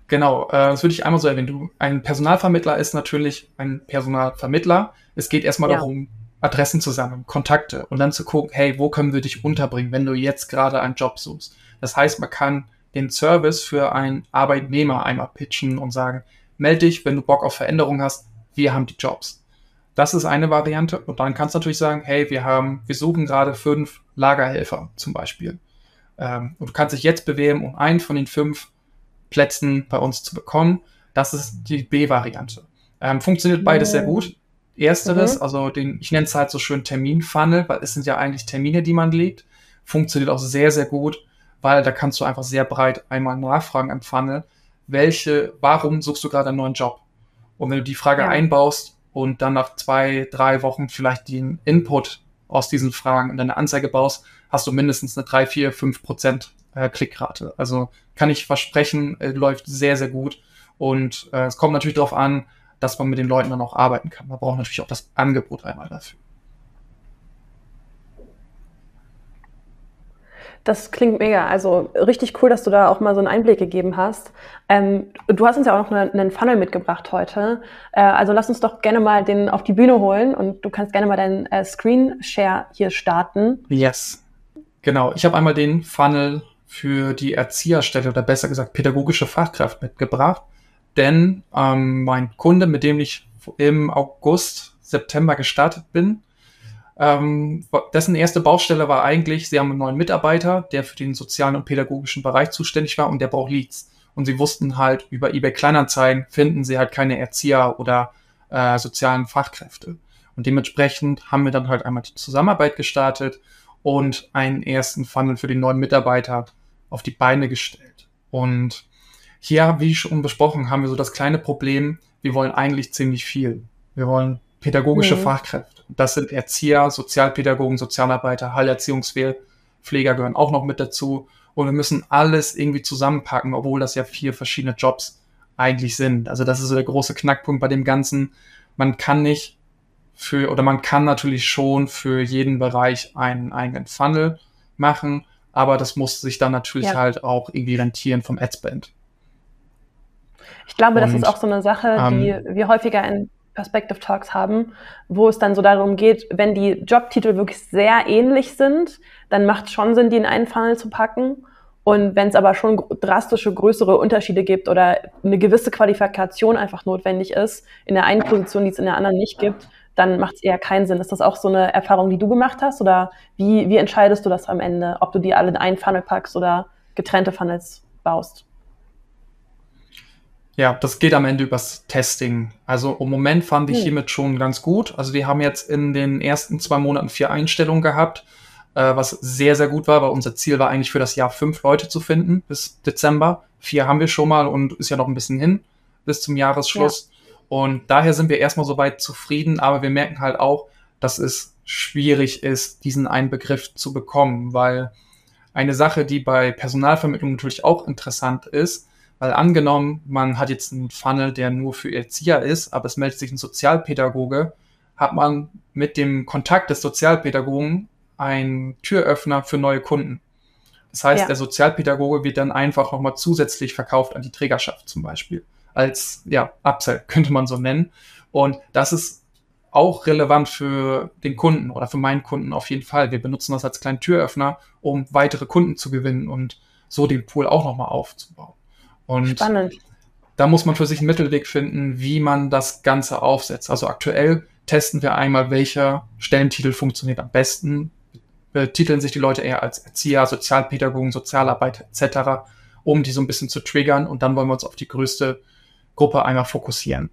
Genau, äh, das würde ich einmal so erwähnen. Du, ein Personalvermittler ist natürlich ein Personalvermittler. Es geht erstmal ja. darum, Adressen zu sammeln, Kontakte und dann zu gucken, hey, wo können wir dich unterbringen, wenn du jetzt gerade einen Job suchst. Das heißt, man kann den Service für einen Arbeitnehmer einmal pitchen und sagen, melde dich, wenn du Bock auf Veränderung hast, wir haben die Jobs. Das ist eine Variante. Und dann kannst du natürlich sagen, hey, wir haben, wir suchen gerade fünf Lagerhelfer zum Beispiel. Ähm, und du kannst dich jetzt bewerben, um einen von den fünf Plätzen bei uns zu bekommen. Das ist die B-Variante. Ähm, funktioniert beides sehr gut. Ersteres, mhm. also den, ich nenne es halt so schön Terminfunnel, weil es sind ja eigentlich Termine, die man legt. Funktioniert auch sehr, sehr gut, weil da kannst du einfach sehr breit einmal nachfragen am Funnel, welche, warum suchst du gerade einen neuen Job? Und wenn du die Frage ja. einbaust und dann nach zwei, drei Wochen vielleicht den Input aus diesen Fragen in deine Anzeige baust, hast du mindestens eine drei, vier, fünf Prozent äh, Klickrate. Also kann ich versprechen, äh, läuft sehr, sehr gut. Und äh, es kommt natürlich darauf an, dass man mit den Leuten dann auch arbeiten kann. Man braucht natürlich auch das Angebot einmal dafür. Das klingt mega. Also richtig cool, dass du da auch mal so einen Einblick gegeben hast. Ähm, du hast uns ja auch noch einen Funnel mitgebracht heute. Äh, also lass uns doch gerne mal den auf die Bühne holen und du kannst gerne mal deinen äh, Screen Share hier starten. Yes. Genau. Ich habe einmal den Funnel für die Erzieherstelle oder besser gesagt pädagogische Fachkraft mitgebracht. Denn ähm, mein Kunde, mit dem ich im August, September gestartet bin, ähm, dessen erste Baustelle war eigentlich, sie haben einen neuen Mitarbeiter, der für den sozialen und pädagogischen Bereich zuständig war und der braucht Leads. Und sie wussten halt, über eBay Kleinanzeigen finden sie halt keine Erzieher oder äh, sozialen Fachkräfte. Und dementsprechend haben wir dann halt einmal die Zusammenarbeit gestartet und einen ersten Funnel für den neuen Mitarbeiter auf die Beine gestellt. Und hier, wie schon besprochen, haben wir so das kleine Problem, wir wollen eigentlich ziemlich viel. Wir wollen pädagogische mhm. Fachkräfte. Das sind Erzieher, Sozialpädagogen, Sozialarbeiter, Heilerziehungspfleger gehören auch noch mit dazu. Und wir müssen alles irgendwie zusammenpacken, obwohl das ja vier verschiedene Jobs eigentlich sind. Also das ist so der große Knackpunkt bei dem Ganzen. Man kann nicht für, oder man kann natürlich schon für jeden Bereich einen eigenen Funnel machen, aber das muss sich dann natürlich ja. halt auch irgendwie rentieren vom Adspend. Ich glaube, Und, das ist auch so eine Sache, die ähm, wir häufiger in Perspective Talks haben, wo es dann so darum geht, wenn die Jobtitel wirklich sehr ähnlich sind, dann macht es schon Sinn, die in einen Funnel zu packen. Und wenn es aber schon drastische, größere Unterschiede gibt oder eine gewisse Qualifikation einfach notwendig ist, in der einen Position, die es in der anderen nicht gibt, dann macht es eher keinen Sinn. Ist das auch so eine Erfahrung, die du gemacht hast? Oder wie, wie entscheidest du das am Ende, ob du die alle in einen Funnel packst oder getrennte Funnels baust? Ja, das geht am Ende übers Testing. Also im Moment fand ich hm. hiermit schon ganz gut. Also wir haben jetzt in den ersten zwei Monaten vier Einstellungen gehabt, äh, was sehr, sehr gut war, weil unser Ziel war eigentlich für das Jahr fünf Leute zu finden bis Dezember. Vier haben wir schon mal und ist ja noch ein bisschen hin bis zum Jahresschluss. Ja. Und daher sind wir erstmal soweit zufrieden, aber wir merken halt auch, dass es schwierig ist, diesen einen Begriff zu bekommen, weil eine Sache, die bei Personalvermittlung natürlich auch interessant ist, weil angenommen, man hat jetzt einen Funnel, der nur für Erzieher ist, aber es meldet sich ein Sozialpädagoge, hat man mit dem Kontakt des Sozialpädagogen einen Türöffner für neue Kunden. Das heißt, Ja. der Sozialpädagoge wird dann einfach nochmal zusätzlich verkauft an die Trägerschaft zum Beispiel. Als, ja, Upsell könnte man so nennen. Und das ist auch relevant für den Kunden oder für meinen Kunden auf jeden Fall. Wir benutzen das als kleinen Türöffner, um weitere Kunden zu gewinnen und so den Pool auch nochmal aufzubauen. Und Spannend. da muss man für sich einen Mittelweg finden, wie man das Ganze aufsetzt. Also aktuell testen wir einmal, welcher Stellentitel funktioniert am besten. Betiteln sich die Leute eher als Erzieher, Sozialpädagogen, Sozialarbeiter etc., um die so ein bisschen zu triggern. Und dann wollen wir uns auf die größte Gruppe einmal fokussieren.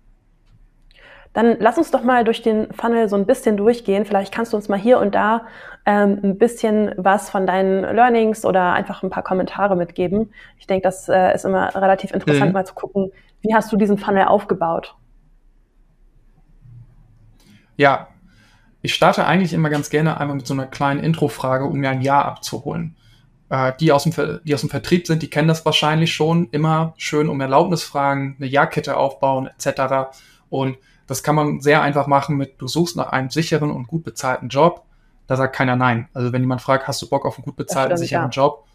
Dann lass uns doch mal durch den Funnel so ein bisschen durchgehen. Vielleicht kannst du uns mal hier und da ähm, ein bisschen was von deinen Learnings oder einfach ein paar Kommentare mitgeben. Ich denke, das äh, ist immer relativ interessant, Mhm. mal zu gucken, wie hast du diesen Funnel aufgebaut? Ja, ich starte eigentlich immer ganz gerne einmal mit so einer kleinen Introfrage, um mir ein Ja abzuholen. Äh, die, aus dem, die aus dem Vertrieb sind, die kennen das wahrscheinlich schon. Immer schön um Erlaubnis fragen, eine Ja-Kette aufbauen etc. Und das kann man sehr einfach machen mit, du suchst nach einem sicheren und gut bezahlten Job. Da sagt keiner Nein. Also wenn jemand fragt, hast du Bock auf einen gut bezahlten, sicheren ja. Job,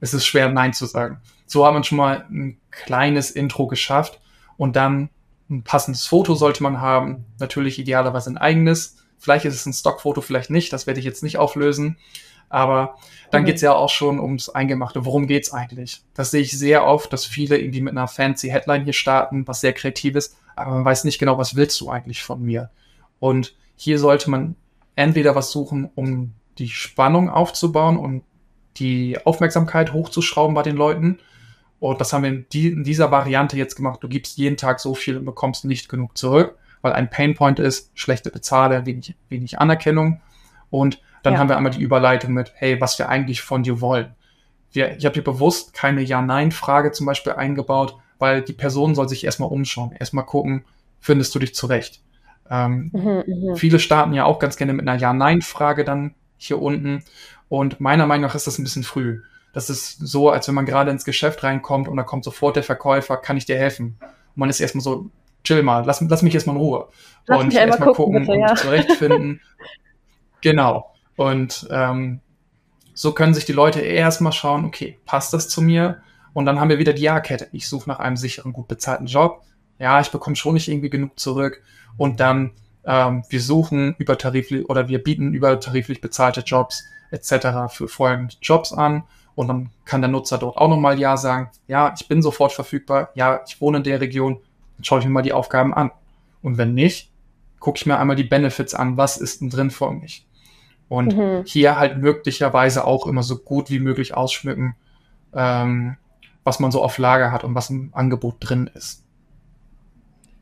ist es schwer, Nein zu sagen. So hat man schon mal ein kleines Intro geschafft und dann ein passendes Foto sollte man haben. Natürlich idealerweise ein eigenes. Vielleicht ist es ein Stockfoto, vielleicht nicht. Das werde ich jetzt nicht auflösen. Aber dann Mhm. geht's ja auch schon ums Eingemachte. Worum geht's eigentlich? Das sehe ich sehr oft, dass viele irgendwie mit einer fancy Headline hier starten, was sehr kreatives, aber man weiß nicht genau, was willst du eigentlich von mir? Und hier sollte man entweder was suchen, um die Spannung aufzubauen und die Aufmerksamkeit hochzuschrauben bei den Leuten. Und das haben wir in, die, in dieser Variante jetzt gemacht. Du gibst jeden Tag so viel und bekommst nicht genug zurück, weil ein Painpoint ist, schlechte Bezahle, wenig, wenig Anerkennung. Und dann Ja. haben wir einmal die Überleitung mit, hey, was wir eigentlich von dir wollen. Wir, ich habe hier bewusst keine Ja-Nein-Frage zum Beispiel eingebaut, weil die Person soll sich erstmal umschauen, erstmal gucken, findest du dich zurecht. Ähm, Mhm, mhm. Viele starten ja auch ganz gerne mit einer Ja-Nein-Frage dann hier unten. Und meiner Meinung nach ist das ein bisschen früh. Das ist so, als wenn man gerade ins Geschäft reinkommt und da kommt sofort der Verkäufer, kann ich dir helfen? Und man ist erstmal so, chill mal, lass, lass mich erstmal in Ruhe. Lass und erstmal gucken, gucken bitte, und zurechtfinden. genau. Und ähm, so können sich die Leute erstmal schauen, okay, passt das zu mir? Und dann haben wir wieder die Ja-Kette. Ich suche nach einem sicheren, gut bezahlten Job. Ja, ich bekomme schon nicht irgendwie genug zurück. Und dann, ähm, wir suchen übertariflich oder wir bieten übertariflich bezahlte Jobs etc. für folgende Jobs an. Und dann kann der Nutzer dort auch nochmal Ja sagen. Ja, ich bin sofort verfügbar. Ja, ich wohne in der Region. Dann schaue ich mir mal die Aufgaben an. Und wenn nicht, gucke ich mir einmal die Benefits an. Was ist denn drin für mich? Und Mhm. hier halt möglicherweise auch immer so gut wie möglich ausschmücken, ähm, was man so auf Lager hat und was im Angebot drin ist.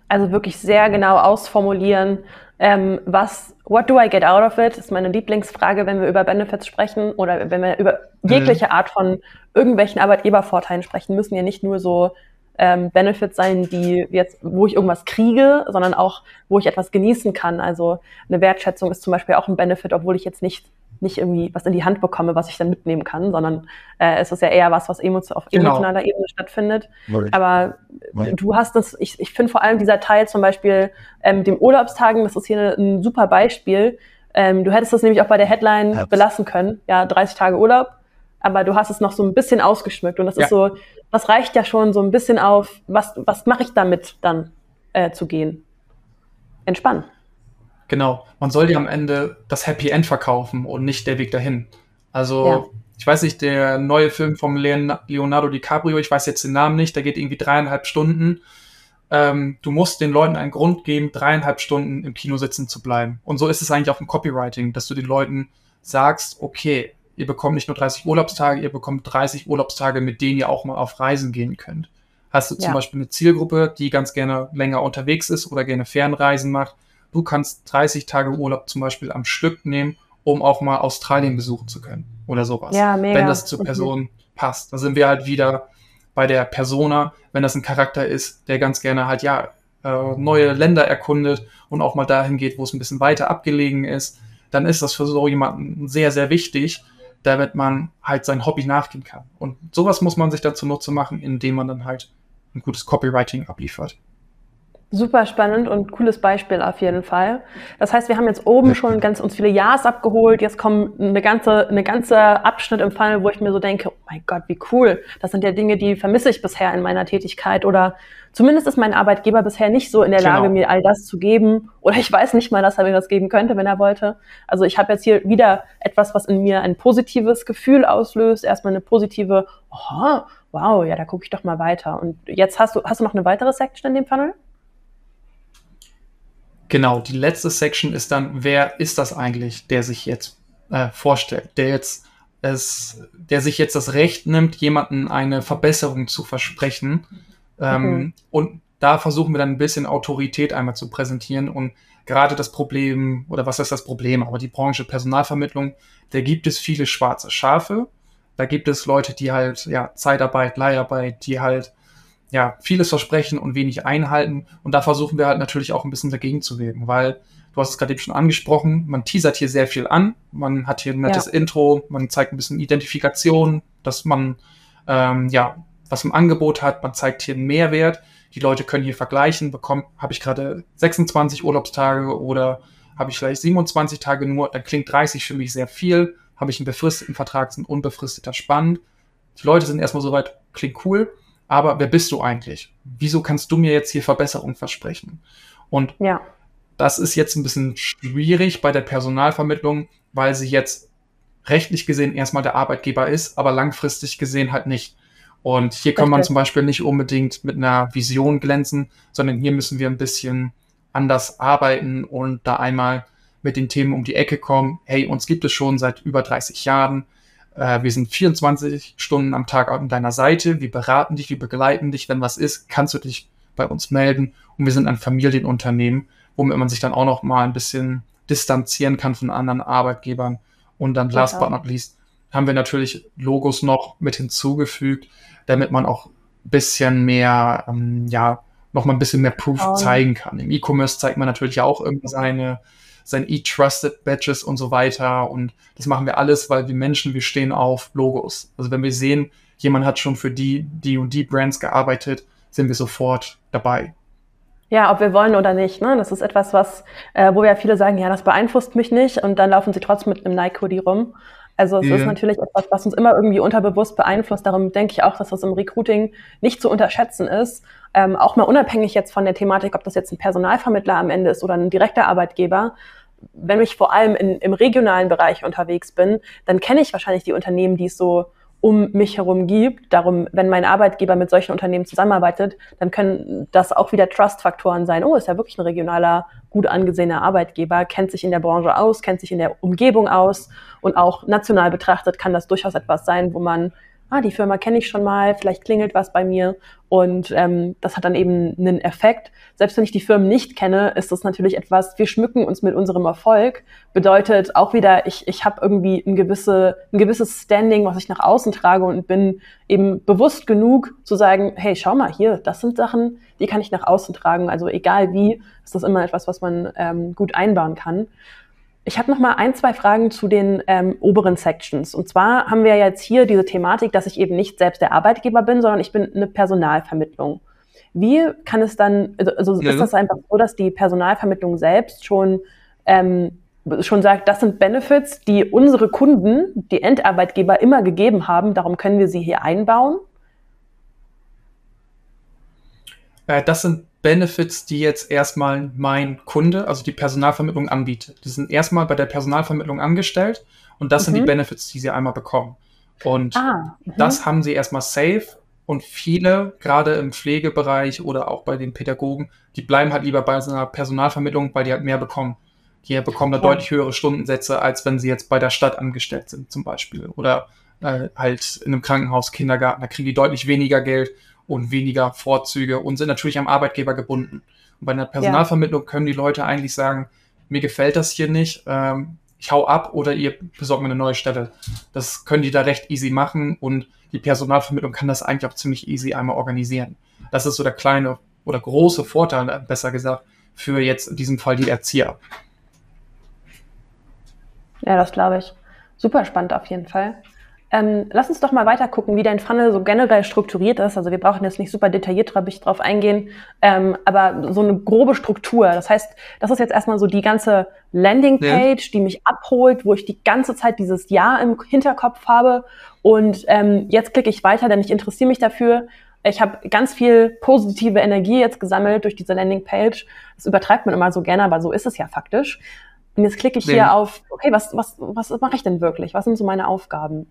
Also wirklich sehr genau ausformulieren, ähm, was, what do I get out of it, ist meine Lieblingsfrage, wenn wir über Benefits sprechen oder wenn wir über Mhm. jegliche Art von irgendwelchen Arbeitgebervorteilen sprechen, müssen ja nicht nur so ähm, Benefits sein, die jetzt, wo ich irgendwas kriege, sondern auch, wo ich etwas genießen kann. Also eine Wertschätzung ist zum Beispiel auch ein Benefit, obwohl ich jetzt nicht nicht irgendwie was in die Hand bekomme, was ich dann mitnehmen kann, sondern äh, es ist ja eher was, was emotio auf Genau. emotionaler Ebene stattfindet. Weil- Aber weil- du hast das, ich, ich finde vor allem dieser Teil zum Beispiel ähm, dem Urlaubstagen, das ist hier ein super Beispiel. Ähm, du hättest das nämlich auch bei der Headline Herbst. belassen können, ja, 30 Tage Urlaub, aber du hast es noch so ein bisschen ausgeschmückt und das Ja. ist so, das reicht ja schon so ein bisschen auf, was, was mache ich damit dann äh, zu gehen. Entspannen. Genau. Man soll dir am Ende das Happy End verkaufen und nicht der Weg dahin. Also, Ja. ich weiß nicht, der neue Film vom Leon Leonardo DiCaprio, ich weiß jetzt den Namen nicht, der geht irgendwie dreieinhalb Stunden. Ähm, du musst den Leuten einen Grund geben, dreieinhalb Stunden im Kino sitzen zu bleiben. Und so ist es eigentlich auch im Copywriting, dass du den Leuten sagst, okay, ihr bekommt nicht nur 30 Urlaubstage, ihr bekommt 30 Urlaubstage, mit denen ihr auch mal auf Reisen gehen könnt. Hast du zum Ja. Beispiel eine Zielgruppe, die ganz gerne länger unterwegs ist oder gerne Fernreisen macht, du kannst 30 Tage Urlaub zum Beispiel am Stück nehmen, um auch mal Australien besuchen zu können oder sowas. Ja, mega. Wenn das zur Mhm. Person passt. Da sind wir halt wieder bei der Persona, wenn das ein Charakter ist, der ganz gerne halt ja äh, neue Länder erkundet und auch mal dahin geht, wo es ein bisschen weiter abgelegen ist, dann ist das für so jemanden sehr, sehr wichtig, damit man halt sein Hobby nachgehen kann. Und sowas muss man sich dann zunutze machen, indem man dann halt ein gutes Copywriting abliefert. Super spannend und cooles Beispiel auf jeden Fall. Das heißt, wir haben jetzt oben schon ganz uns viele Ja's abgeholt. Jetzt kommen eine ganze, eine ganze Abschnitt im Funnel, wo ich mir so denke, mein Gott, wie cool. Das sind ja Dinge, die vermisse ich bisher in meiner Tätigkeit oder zumindest ist mein Arbeitgeber bisher nicht so in der Lage, genau. mir all das zu geben oder ich weiß nicht mal, dass er mir das geben könnte, wenn er wollte. Also ich habe jetzt hier wieder etwas, was in mir ein positives Gefühl auslöst, erstmal eine positive, oh, wow, ja, da gucke ich doch mal weiter. Und jetzt hast du, hast du noch eine weitere Section in dem Funnel? Genau, die letzte Section ist dann, wer ist das eigentlich, der sich jetzt äh, vorstellt, der jetzt es, der sich jetzt das Recht nimmt, jemanden eine Verbesserung zu versprechen. Ähm, mhm. Und da versuchen wir dann ein bisschen Autorität einmal zu präsentieren und gerade das Problem, oder was ist das Problem, aber die Branche Personalvermittlung, da gibt es viele schwarze Schafe. Da gibt es Leute, die halt, ja, Zeitarbeit, Leiharbeit, die halt, ja, vieles versprechen und wenig einhalten. Und da versuchen wir halt natürlich auch ein bisschen dagegen zu wirken, weil Du hast es gerade eben schon angesprochen. Man teasert hier sehr viel an. Man hat hier ein nettes ja. Intro. Man zeigt ein bisschen Identifikation, dass man ähm, ja was im Angebot hat. Man zeigt hier einen Mehrwert. Die Leute können hier vergleichen. Bekommen, habe ich gerade 26 Urlaubstage oder habe ich vielleicht 27 Tage nur? Dann klingt 30 für mich sehr viel. Habe ich einen befristeten Vertrag, sind unbefristeter spannend. Die Leute sind erstmal soweit, klingt cool. Aber wer bist du eigentlich? Wieso kannst du mir jetzt hier Verbesserungen versprechen? Und ja. Das ist jetzt ein bisschen schwierig bei der Personalvermittlung, weil sie jetzt rechtlich gesehen erstmal der Arbeitgeber ist, aber langfristig gesehen halt nicht. Und hier kann man zum Beispiel nicht unbedingt mit einer Vision glänzen, sondern hier müssen wir ein bisschen anders arbeiten und da einmal mit den Themen um die Ecke kommen. Hey, uns gibt es schon seit über 30 Jahren. Äh, wir sind 24 Stunden am Tag an deiner Seite. Wir beraten dich, wir begleiten dich. Wenn was ist, kannst du dich bei uns melden. Und wir sind ein Familienunternehmen womit man sich dann auch noch mal ein bisschen distanzieren kann von anderen Arbeitgebern. Und dann last ja. but not least haben wir natürlich Logos noch mit hinzugefügt, damit man auch ein bisschen mehr, ähm, ja, noch mal ein bisschen mehr Proof oh. zeigen kann. Im E-Commerce zeigt man natürlich auch irgendwie seine, seine E-Trusted Badges und so weiter. Und das machen wir alles, weil wir Menschen, wir stehen auf Logos. Also wenn wir sehen, jemand hat schon für die, die und die Brands gearbeitet, sind wir sofort dabei. Ja, ob wir wollen oder nicht. Ne? Das ist etwas, was, äh, wo ja viele sagen, ja, das beeinflusst mich nicht und dann laufen sie trotzdem mit einem Nike-Hoodie rum. Also es ja. ist natürlich etwas, was uns immer irgendwie unterbewusst beeinflusst. Darum denke ich auch, dass das im Recruiting nicht zu unterschätzen ist. Ähm, auch mal unabhängig jetzt von der Thematik, ob das jetzt ein Personalvermittler am Ende ist oder ein direkter Arbeitgeber. Wenn ich vor allem in, im regionalen Bereich unterwegs bin, dann kenne ich wahrscheinlich die Unternehmen, die es so um mich herum gibt. Darum, wenn mein Arbeitgeber mit solchen Unternehmen zusammenarbeitet, dann können das auch wieder Trust-Faktoren sein. Oh, ist ja wirklich ein regionaler, gut angesehener Arbeitgeber, kennt sich in der Branche aus, kennt sich in der Umgebung aus und auch national betrachtet kann das durchaus etwas sein, wo man ah, die Firma kenne ich schon mal, vielleicht klingelt was bei mir und ähm, das hat dann eben einen Effekt. Selbst wenn ich die Firmen nicht kenne, ist das natürlich etwas, wir schmücken uns mit unserem Erfolg, bedeutet auch wieder, ich, ich habe irgendwie ein, gewisse, ein gewisses Standing, was ich nach außen trage und bin eben bewusst genug zu sagen, hey, schau mal hier, das sind Sachen, die kann ich nach außen tragen. Also egal wie, ist das immer etwas, was man ähm, gut einbauen kann. Ich habe noch mal ein, zwei Fragen zu den ähm, oberen Sections. Und zwar haben wir jetzt hier diese Thematik, dass ich eben nicht selbst der Arbeitgeber bin, sondern ich bin eine Personalvermittlung. Wie kann es dann, also, also ja. ist das einfach so, dass die Personalvermittlung selbst schon ähm, schon sagt, das sind Benefits, die unsere Kunden, die Endarbeitgeber immer gegeben haben, darum können wir sie hier einbauen? Äh, das sind Benefits, die jetzt erstmal mein Kunde, also die Personalvermittlung anbietet. Die sind erstmal bei der Personalvermittlung angestellt und das mhm. sind die mhm. Benefits, die sie einmal bekommen. Und ah, mhm. das haben sie erstmal safe und viele, gerade im Pflegebereich oder auch bei den Pädagogen, die bleiben halt lieber bei so einer Personalvermittlung, weil die halt mehr bekommen. Die bekommen da ja. deutlich höhere Stundensätze, als wenn sie jetzt bei der Stadt angestellt sind, zum Beispiel. Oder äh, halt in einem Krankenhaus, Kindergarten, da kriegen die deutlich weniger Geld und weniger Vorzüge und sind natürlich am Arbeitgeber gebunden. Und bei einer Personalvermittlung ja. können die Leute eigentlich sagen, mir gefällt das hier nicht, ähm, ich hau ab oder ihr besorgt mir eine neue Stelle. Das können die da recht easy machen und die Personalvermittlung kann das eigentlich auch ziemlich easy einmal organisieren. Das ist so der kleine oder große Vorteil, besser gesagt, für jetzt in diesem Fall die Erzieher. Ja, das glaube ich. Super spannend auf jeden Fall. Ähm, lass uns doch mal weiter gucken, wie dein Funnel so generell strukturiert ist. Also wir brauchen jetzt nicht super detailliert drauf eingehen, ähm, aber so eine grobe Struktur. Das heißt, das ist jetzt erstmal so die ganze Landingpage, ja. die mich abholt, wo ich die ganze Zeit dieses Ja im Hinterkopf habe. Und ähm, jetzt klicke ich weiter, denn ich interessiere mich dafür. Ich habe ganz viel positive Energie jetzt gesammelt durch diese Landingpage. Das übertreibt man immer so gerne, aber so ist es ja faktisch. Und jetzt klicke ich hier auf, okay, was, was, was mache ich denn wirklich? Was sind so meine Aufgaben?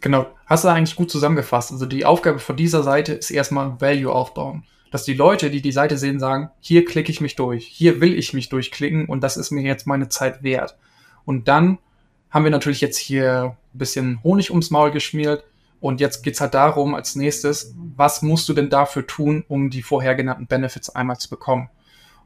Genau, hast du eigentlich gut zusammengefasst. Also die Aufgabe von dieser Seite ist erstmal Value aufbauen. Dass die Leute, die die Seite sehen, sagen, hier klicke ich mich durch, hier will ich mich durchklicken und das ist mir jetzt meine Zeit wert. Und dann haben wir natürlich jetzt hier ein bisschen Honig ums Maul geschmiert und jetzt geht's halt darum, als nächstes, was musst du denn dafür tun, um die vorher genannten Benefits einmal zu bekommen?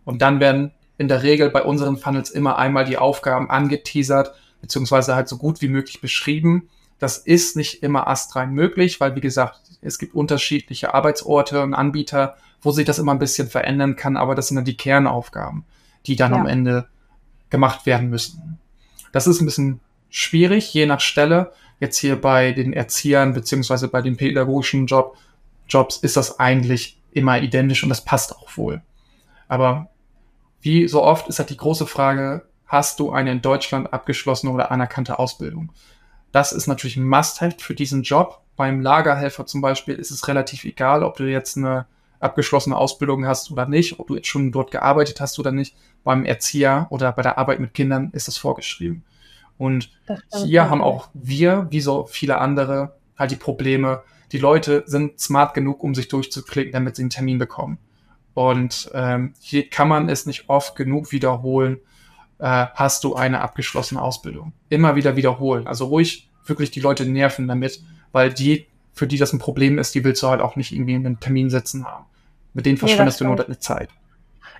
Und dann werden in der Regel bei unseren Funnels immer einmal die Aufgaben angeteasert, beziehungsweise halt so gut wie möglich beschrieben. Das ist nicht immer astrein möglich, weil wie gesagt, es gibt unterschiedliche Arbeitsorte und Anbieter, wo sich das immer ein bisschen verändern kann, aber das sind dann die Kernaufgaben, die dann ja. am Ende gemacht werden müssen. Das ist ein bisschen schwierig, je nach Stelle. Jetzt hier bei den Erziehern beziehungsweise bei den pädagogischen Job, Jobs ist das eigentlich immer identisch und das passt auch wohl. Aber wie so oft ist halt die große Frage, hast du eine in Deutschland abgeschlossene oder anerkannte Ausbildung? Das ist natürlich ein Must-Have für diesen Job. Beim Lagerhelfer zum Beispiel ist es relativ egal, ob du jetzt eine abgeschlossene Ausbildung hast oder nicht, ob du jetzt schon dort gearbeitet hast oder nicht. Beim Erzieher oder bei der Arbeit mit Kindern ist das vorgeschrieben. Und hier haben auch wir, wie so viele andere, halt die Probleme. Die Leute sind smart genug, um sich durchzuklicken, damit sie einen Termin bekommen. Und ähm, hier kann man es nicht oft genug wiederholen, äh, hast du eine abgeschlossene Ausbildung. Immer wieder wiederholen. Also ruhig wirklich die Leute nerven damit, weil die, für die das ein Problem ist, die willst du halt auch nicht irgendwie in einen Termin setzen haben. Mit denen verschwendest nee, du nur deine Zeit.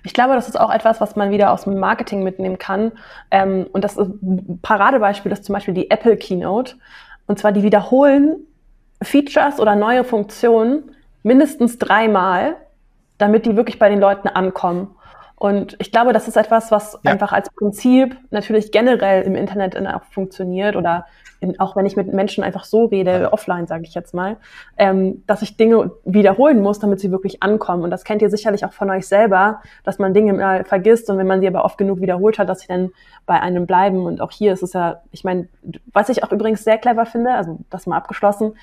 Ich glaube, das ist auch etwas, was man wieder aus dem Marketing mitnehmen kann. Ähm, und das ist ein Paradebeispiel ist zum Beispiel die Apple Keynote. Und zwar die wiederholen Features oder neue Funktionen mindestens dreimal damit die wirklich bei den Leuten ankommen. Und ich glaube, das ist etwas, was ja. einfach als Prinzip natürlich generell im Internet auch funktioniert oder in, auch wenn ich mit Menschen einfach so rede, offline sage ich jetzt mal, ähm, dass ich Dinge wiederholen muss, damit sie wirklich ankommen. Und das kennt ihr sicherlich auch von euch selber, dass man Dinge mal vergisst und wenn man sie aber oft genug wiederholt hat, dass sie dann bei einem bleiben. Und auch hier ist es ja, ich meine, was ich auch übrigens sehr clever finde, also das mal abgeschlossen,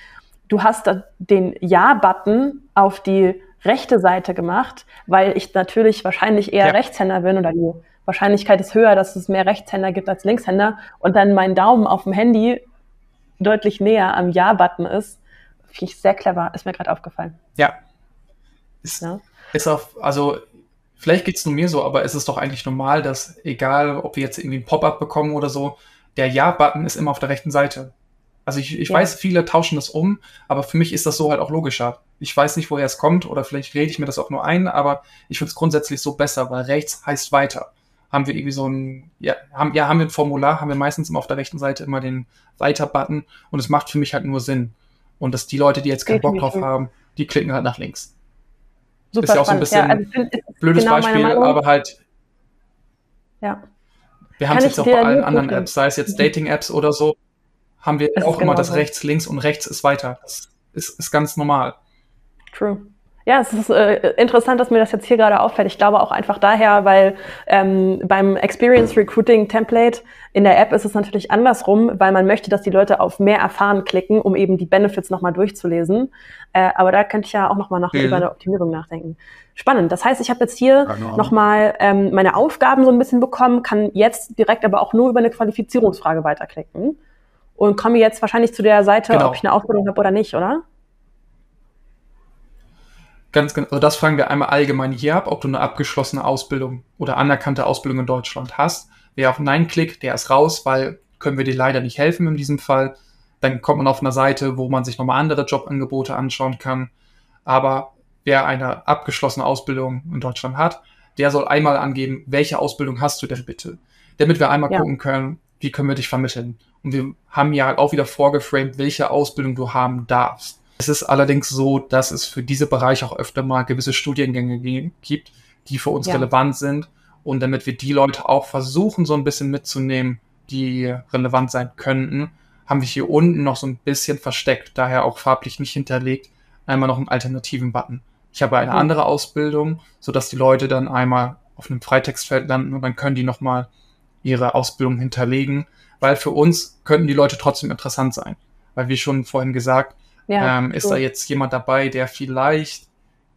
du hast den Ja-Button auf die rechte Seite gemacht, weil ich natürlich wahrscheinlich eher ja. Rechtshänder bin oder die Wahrscheinlichkeit ist höher, dass es mehr Rechtshänder gibt als Linkshänder und dann mein Daumen auf dem Handy deutlich näher am Ja-Button ist. Finde ich sehr clever, ist mir gerade aufgefallen. Ja. Ist, ja. ist auch, also vielleicht geht es nur mir so, aber es ist doch eigentlich normal, dass egal, ob wir jetzt irgendwie ein Pop-up bekommen oder so, der Ja-Button ist immer auf der rechten Seite. Also ich, ich ja. weiß, viele tauschen das um, aber für mich ist das so halt auch logischer. Ich weiß nicht, woher es kommt oder vielleicht rede ich mir das auch nur ein, aber ich finde es grundsätzlich so besser, weil rechts heißt weiter. Haben wir irgendwie so ein, ja, haben, ja, haben wir ein Formular, haben wir meistens immer auf der rechten Seite immer den Weiter-Button und es macht für mich halt nur Sinn. Und dass die Leute, die jetzt keinen Bock drauf haben, die klicken halt nach links. Super ist ja auch so ein bisschen ja, also blödes genau Beispiel, aber halt. Ja. Wir haben es jetzt auch bei allen anderen Apps, sei es jetzt Dating-Apps oder so, haben wir auch immer genau das rechts, links und rechts ist weiter. Das ist, ist ganz normal. True. Ja, es ist äh, interessant, dass mir das jetzt hier gerade auffällt. Ich glaube auch einfach daher, weil ähm, beim Experience Recruiting Template in der App ist es natürlich andersrum, weil man möchte, dass die Leute auf mehr erfahren klicken, um eben die Benefits nochmal durchzulesen. Äh, aber da könnte ich ja auch nochmal nach, über eine Optimierung nachdenken. Spannend. Das heißt, ich habe jetzt hier nochmal ähm, meine Aufgaben so ein bisschen bekommen, kann jetzt direkt aber auch nur über eine Qualifizierungsfrage weiterklicken und komme jetzt wahrscheinlich zu der Seite, genau. ob ich eine Ausbildung habe oder nicht, oder? Ganz genau. Also das fragen wir einmal allgemein hier ab, ob du eine abgeschlossene Ausbildung oder anerkannte Ausbildung in Deutschland hast. Wer auf Nein klickt, der ist raus, weil können wir dir leider nicht helfen in diesem Fall. Dann kommt man auf eine Seite, wo man sich nochmal andere Jobangebote anschauen kann. Aber wer eine abgeschlossene Ausbildung in Deutschland hat, der soll einmal angeben, welche Ausbildung hast du denn bitte? Damit wir einmal ja. gucken können, wie können wir dich vermitteln. Und wir haben ja auch wieder vorgeframed, welche Ausbildung du haben darfst. Es ist allerdings so, dass es für diese Bereiche auch öfter mal gewisse Studiengänge gibt, die für uns ja. relevant sind. Und damit wir die Leute auch versuchen, so ein bisschen mitzunehmen, die relevant sein könnten, haben wir hier unten noch so ein bisschen versteckt, daher auch farblich nicht hinterlegt, einmal noch einen alternativen Button. Ich habe eine mhm. andere Ausbildung, sodass die Leute dann einmal auf einem Freitextfeld landen und dann können die nochmal ihre Ausbildung hinterlegen, weil für uns könnten die Leute trotzdem interessant sein. Weil wie schon vorhin gesagt, ja, ähm, ist da jetzt jemand dabei, der vielleicht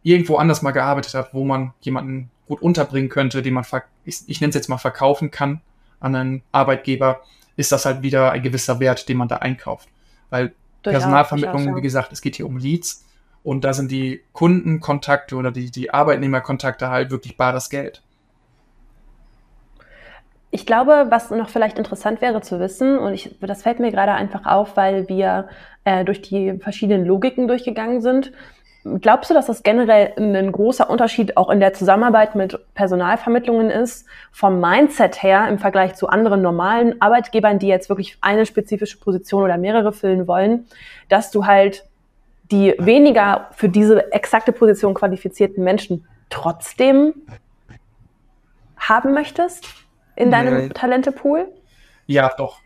irgendwo anders mal gearbeitet hat, wo man jemanden gut unterbringen könnte, den man, ich, ich nenne es jetzt mal verkaufen kann an einen Arbeitgeber, ist das halt wieder ein gewisser Wert, den man da einkauft. Weil Durchaus, Personalvermittlung, wie gesagt, es geht hier um Leads und da sind die Kundenkontakte oder die, die Arbeitnehmerkontakte halt wirklich bares Geld. Ich glaube, was noch vielleicht interessant wäre zu wissen, und ich, das fällt mir gerade einfach auf, weil wir äh, durch die verschiedenen Logiken durchgegangen sind. Glaubst du, dass das generell ein großer Unterschied auch in der Zusammenarbeit mit Personalvermittlungen ist, vom Mindset her im Vergleich zu anderen normalen Arbeitgebern, die jetzt wirklich eine spezifische Position oder mehrere füllen wollen, dass du halt die weniger für diese exakte Position qualifizierten Menschen trotzdem haben möchtest in deinem nee. Talentepool? Ja, doch.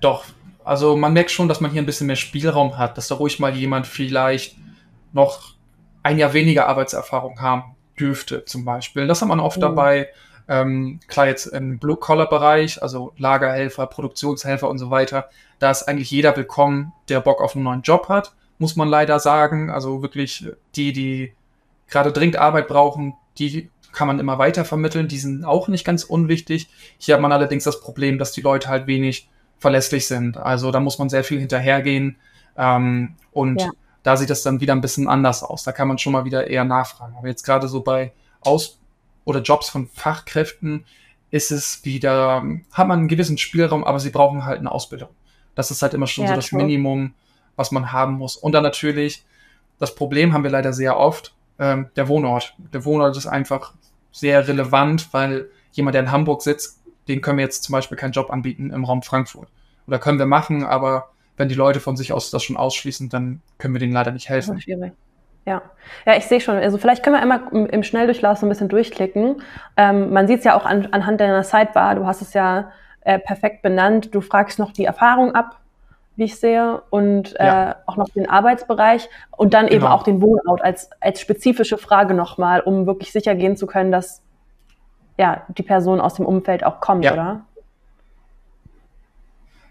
Doch. Also man merkt schon, dass man hier ein bisschen mehr Spielraum hat, dass da ruhig mal jemand vielleicht noch ein Jahr weniger Arbeitserfahrung haben dürfte, zum Beispiel. Das hat man oft mhm. dabei. Ähm, klar, jetzt im Blue-Collar-Bereich, also Lagerhelfer, Produktionshelfer und so weiter, da ist eigentlich jeder willkommen, der Bock auf einen neuen Job hat, muss man leider sagen. Also wirklich die, die gerade dringend Arbeit brauchen, die kann man immer weiter vermitteln. Die sind auch nicht ganz unwichtig. Hier hat man allerdings das Problem, dass die Leute halt wenig verlässlich sind. Also da muss man sehr viel hinterhergehen. Ähm, und ja da sieht das dann wieder ein bisschen anders aus. Da kann man schon mal wieder eher nachfragen. Aber jetzt gerade so bei Aus- oder Jobs von Fachkräften ist es wieder, hat man einen gewissen Spielraum, aber sie brauchen halt eine Ausbildung. Das ist halt immer schon ja, so das true. Minimum, was man haben muss. Und dann natürlich, das Problem haben wir leider sehr oft, ähm, der Wohnort. Der Wohnort ist einfach sehr relevant, weil jemand, der in Hamburg sitzt, den können wir jetzt zum Beispiel keinen Job anbieten im Raum Frankfurt. Oder können wir machen, aber wenn die Leute von sich aus das schon ausschließen, dann können wir denen leider nicht helfen. Das ist schwierig. Ja, ja, ich sehe schon. Also vielleicht können wir einmal im Schnelldurchlauf so ein bisschen durchklicken. Ähm, man sieht es ja auch an, anhand deiner Sidebar. Du hast es ja äh, perfekt benannt. Du fragst noch die Erfahrung ab, wie ich sehe, und äh, ja. auch noch den Arbeitsbereich und dann genau. eben auch den Wohnort als, als spezifische Frage nochmal, um wirklich sicher gehen zu können, dass ja, die Person aus dem Umfeld auch kommt, ja. oder?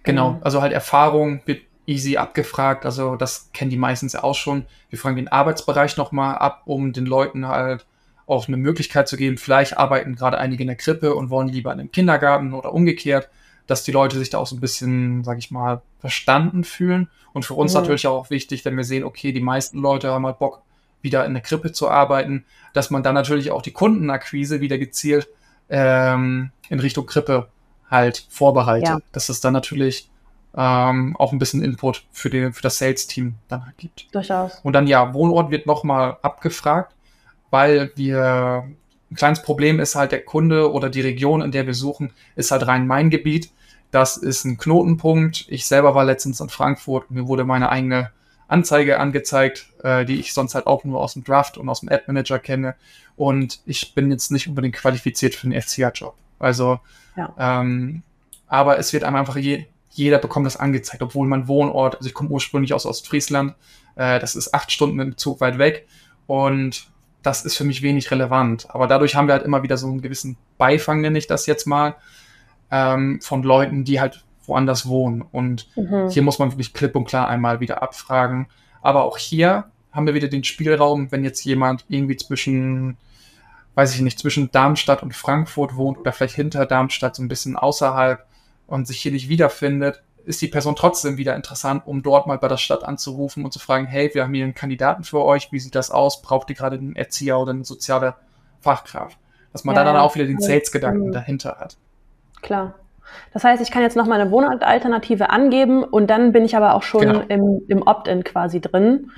Genau, mhm. also halt Erfahrung wird easy abgefragt, also das kennen die meistens auch schon. Wir fragen den Arbeitsbereich nochmal ab, um den Leuten halt auch eine Möglichkeit zu geben. Vielleicht arbeiten gerade einige in der Krippe und wollen lieber in einem Kindergarten oder umgekehrt, dass die Leute sich da auch so ein bisschen, sag ich mal, verstanden fühlen. Und für uns mhm. natürlich auch wichtig, wenn wir sehen, okay, die meisten Leute haben halt Bock, wieder in der Krippe zu arbeiten, dass man dann natürlich auch die Kundenakquise wieder gezielt ähm, in Richtung Krippe halt vorbereitet. Ja. Dass es dann natürlich ähm, auch ein bisschen Input für, den, für das Sales-Team dann halt gibt. Durchaus. Und dann ja, Wohnort wird nochmal abgefragt, weil wir ein kleines Problem ist halt der Kunde oder die Region, in der wir suchen, ist halt Rhein-Main-Gebiet. Das ist ein Knotenpunkt. Ich selber war letztens in Frankfurt. Mir wurde meine eigene Anzeige angezeigt, äh, die ich sonst halt auch nur aus dem Draft und aus dem Ad-Manager kenne. Und ich bin jetzt nicht unbedingt qualifiziert für den FCA-Job. Also ja. Ähm, aber es wird einem einfach je, jeder bekommt das angezeigt, obwohl mein Wohnort, also ich komme ursprünglich aus Ostfriesland, äh, das ist acht Stunden mit dem Zug weit weg und das ist für mich wenig relevant. Aber dadurch haben wir halt immer wieder so einen gewissen Beifang, nenne ich das jetzt mal, ähm, von Leuten, die halt woanders wohnen. Und mhm. hier muss man wirklich klipp und klar einmal wieder abfragen. Aber auch hier haben wir wieder den Spielraum, wenn jetzt jemand irgendwie zwischen weiß ich nicht, zwischen Darmstadt und Frankfurt wohnt oder vielleicht hinter Darmstadt so ein bisschen außerhalb und sich hier nicht wiederfindet, ist die Person trotzdem wieder interessant, um dort mal bei der Stadt anzurufen und zu fragen, hey, wir haben hier einen Kandidaten für euch, wie sieht das aus? Braucht ihr gerade einen Erzieher oder eine soziale Fachkraft? Dass man ja, da dann auch wieder den Sales-Gedanken dahinter hat. Klar. Das heißt, ich kann jetzt noch mal eine Wohnortalternative angeben und dann bin ich aber auch schon genau. im, im Opt-in quasi drin.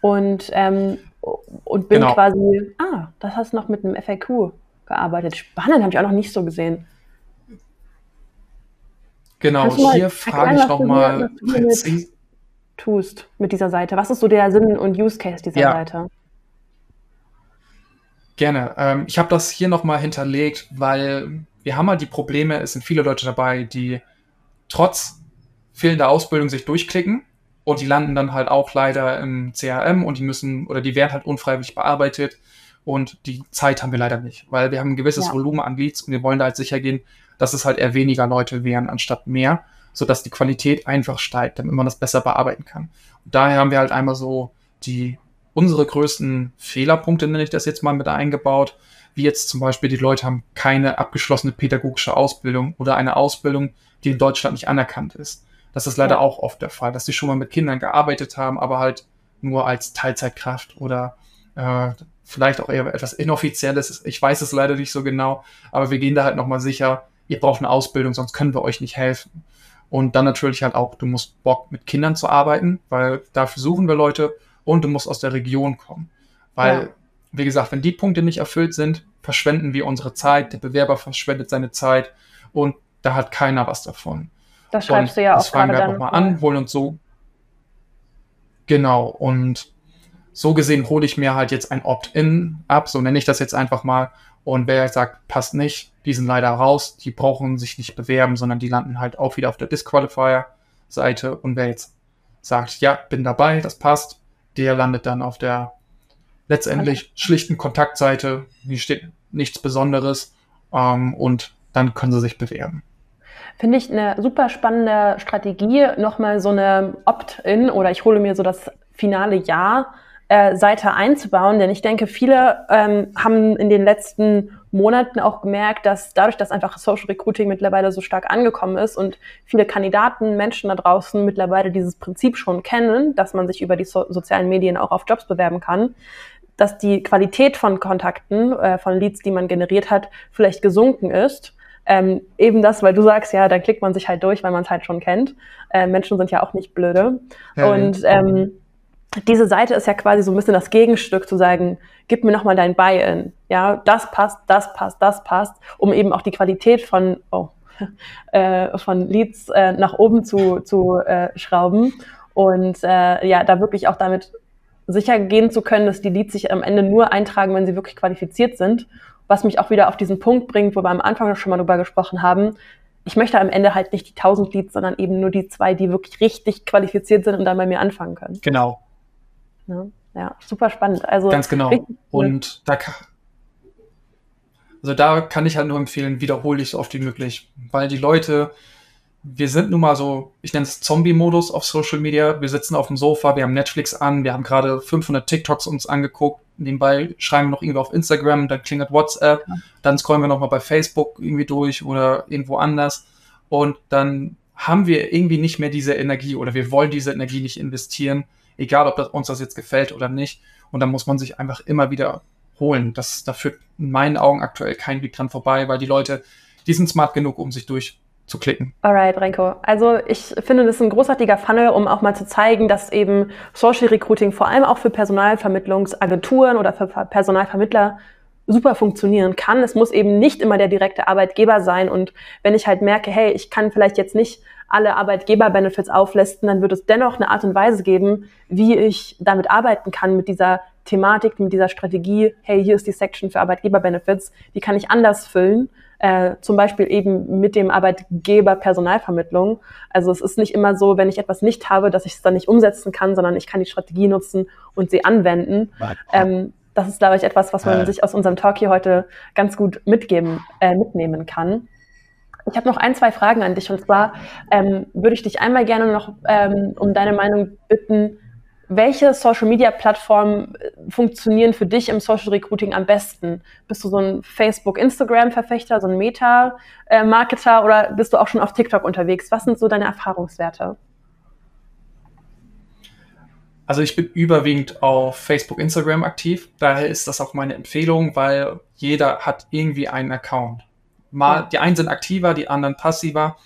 Und ähm, und bin genau. quasi, ah, das hast du noch mit einem FAQ gearbeitet. Spannend, habe ich auch noch nicht so gesehen. Genau, hier frage ich nochmal tust mit dieser Seite. Was ist so der Sinn und Use Case dieser ja. Seite? Gerne. Ähm, ich habe das hier nochmal hinterlegt, weil wir haben halt die Probleme, es sind viele Leute dabei, die trotz fehlender Ausbildung sich durchklicken und die landen dann halt auch leider im CRM und die müssen oder die werden halt unfreiwillig bearbeitet Und die Zeit haben wir leider nicht, weil wir haben ein gewisses ja. Volumen an Leads und wir wollen da halt sicher gehen, dass es halt eher weniger Leute wären anstatt mehr, sodass die Qualität einfach steigt, damit man das besser bearbeiten kann. Und daher haben wir halt einmal so die unsere größten Fehlerpunkte, nenne ich das jetzt mal, mit eingebaut, wie jetzt zum Beispiel die Leute haben keine abgeschlossene pädagogische Ausbildung oder eine Ausbildung, die in Deutschland nicht anerkannt ist. Das ist leider ja. auch oft der Fall, dass sie schon mal mit Kindern gearbeitet haben, aber halt nur als Teilzeitkraft oder äh, vielleicht auch eher etwas Inoffizielles. Ich weiß es leider nicht so genau, aber wir gehen da halt nochmal sicher, ihr braucht eine Ausbildung, sonst können wir euch nicht helfen. Und dann natürlich halt auch, du musst Bock mit Kindern zu arbeiten, weil dafür suchen wir Leute und du musst aus der Region kommen. Weil, ja. Wie gesagt, wenn die Punkte nicht erfüllt sind, verschwenden wir unsere Zeit, der Bewerber verschwendet seine Zeit und da hat keiner was davon. Das schreibst und du ja auch Das fangen wir halt nochmal an, holen uns so. Genau, und so gesehen hole ich mir halt jetzt ein Opt-in ab, so nenne ich das jetzt einfach mal. Und wer sagt, passt nicht, die sind leider raus, die brauchen sich nicht bewerben, sondern die landen halt auch wieder auf der Disqualifier-Seite. Und wer jetzt sagt, ja, bin dabei, das passt, der landet dann auf der letztendlich schlichten Kontaktseite. Hier steht nichts Besonderes ähm, und dann können sie sich bewerben. Finde ich eine super spannende Strategie, nochmal so eine Opt-in oder ich hole mir so das finale Ja äh, Seite einzubauen, denn ich denke, viele ähm, haben in den letzten Monaten auch gemerkt, dass dadurch, dass einfach Social Recruiting mittlerweile so stark angekommen ist und viele Kandidaten, Menschen da draußen mittlerweile dieses Prinzip schon kennen, dass man sich über die so sozialen Medien auch auf Jobs bewerben kann, dass die Qualität von Kontakten, äh, von Leads, die man generiert hat, vielleicht gesunken ist. Ähm, eben das, weil du sagst, ja, da klickt man sich halt durch, weil man es halt schon kennt. Äh, Menschen sind ja auch nicht blöde. Ja, und ähm, diese Seite ist ja quasi so ein bisschen das Gegenstück zu sagen, gib mir nochmal dein Buy-in. Ja, das passt, das passt, das passt, um eben auch die Qualität von, oh, äh, von Leads äh, nach oben zu, zu äh, schrauben und äh, ja, da wirklich auch damit sicher gehen zu können, dass die Leads sich am Ende nur eintragen, wenn sie wirklich qualifiziert sind. Was mich auch wieder auf diesen Punkt bringt, wo wir am Anfang schon mal drüber gesprochen haben. Ich möchte am Ende halt nicht die 1000 Leads, sondern eben nur die zwei, die wirklich richtig qualifiziert sind und dann bei mir anfangen können. Genau, Ne? Ja, super spannend. Also Ganz genau. Und da kann, also da kann ich halt nur empfehlen, wiederhole ich so oft wie möglich, weil die Leute, wir sind nun mal so, ich nenne es Zombie-Modus auf Social Media. Wir sitzen auf dem Sofa, wir haben Netflix an, wir haben gerade 500 TikToks uns angeguckt. Nebenbei schreiben wir noch irgendwie auf Instagram, dann klingelt WhatsApp, ja. dann scrollen wir nochmal bei Facebook irgendwie durch oder irgendwo anders. Und dann haben wir irgendwie nicht mehr diese Energie oder wir wollen diese Energie nicht investieren, egal ob das, uns das jetzt gefällt oder nicht. Und da muss man sich einfach immer wieder holen. Das, da führt in meinen Augen aktuell kein Weg dran vorbei, weil die Leute, die sind smart genug, um sich durchzuklicken. Alright, Renko. Also ich finde, das ist ein großartiger Funnel, um auch mal zu zeigen, dass eben Social Recruiting vor allem auch für Personalvermittlungsagenturen oder für Personalvermittler super funktionieren kann. Es muss eben nicht immer der direkte Arbeitgeber sein. Und wenn ich halt merke, hey, ich kann vielleicht jetzt nicht alle Arbeitgeber-Benefits auflisten, dann wird es dennoch eine Art und Weise geben, wie ich damit arbeiten kann mit dieser Thematik, mit dieser Strategie. Hey, hier ist die Section für Arbeitgeber-Benefits. Die kann ich anders füllen. Äh, zum Beispiel eben mit dem Arbeitgeber Personalvermittlung. Also es ist nicht immer so, wenn ich etwas nicht habe, dass ich es dann nicht umsetzen kann, sondern ich kann die Strategie nutzen und sie anwenden. Ähm, das ist, glaube ich, etwas, was man äh. sich aus unserem Talk hier heute ganz gut mitgeben, äh, mitnehmen kann. Ich habe noch ein, zwei Fragen an dich. Und zwar ähm, würde ich dich einmal gerne noch ähm, um deine Meinung bitten, welche Social-Media-Plattformen äh, funktionieren für dich im Social Recruiting am besten? Bist du so ein Facebook, Instagram-Verfechter, so ein Meta-Marketer oder bist du auch schon auf TikTok unterwegs? Was sind so deine Erfahrungswerte? Also ich bin überwiegend auf Facebook, Instagram aktiv. Daher ist das auch meine Empfehlung, weil jeder hat irgendwie einen Account. Mal, die einen sind aktiver, die anderen passiver.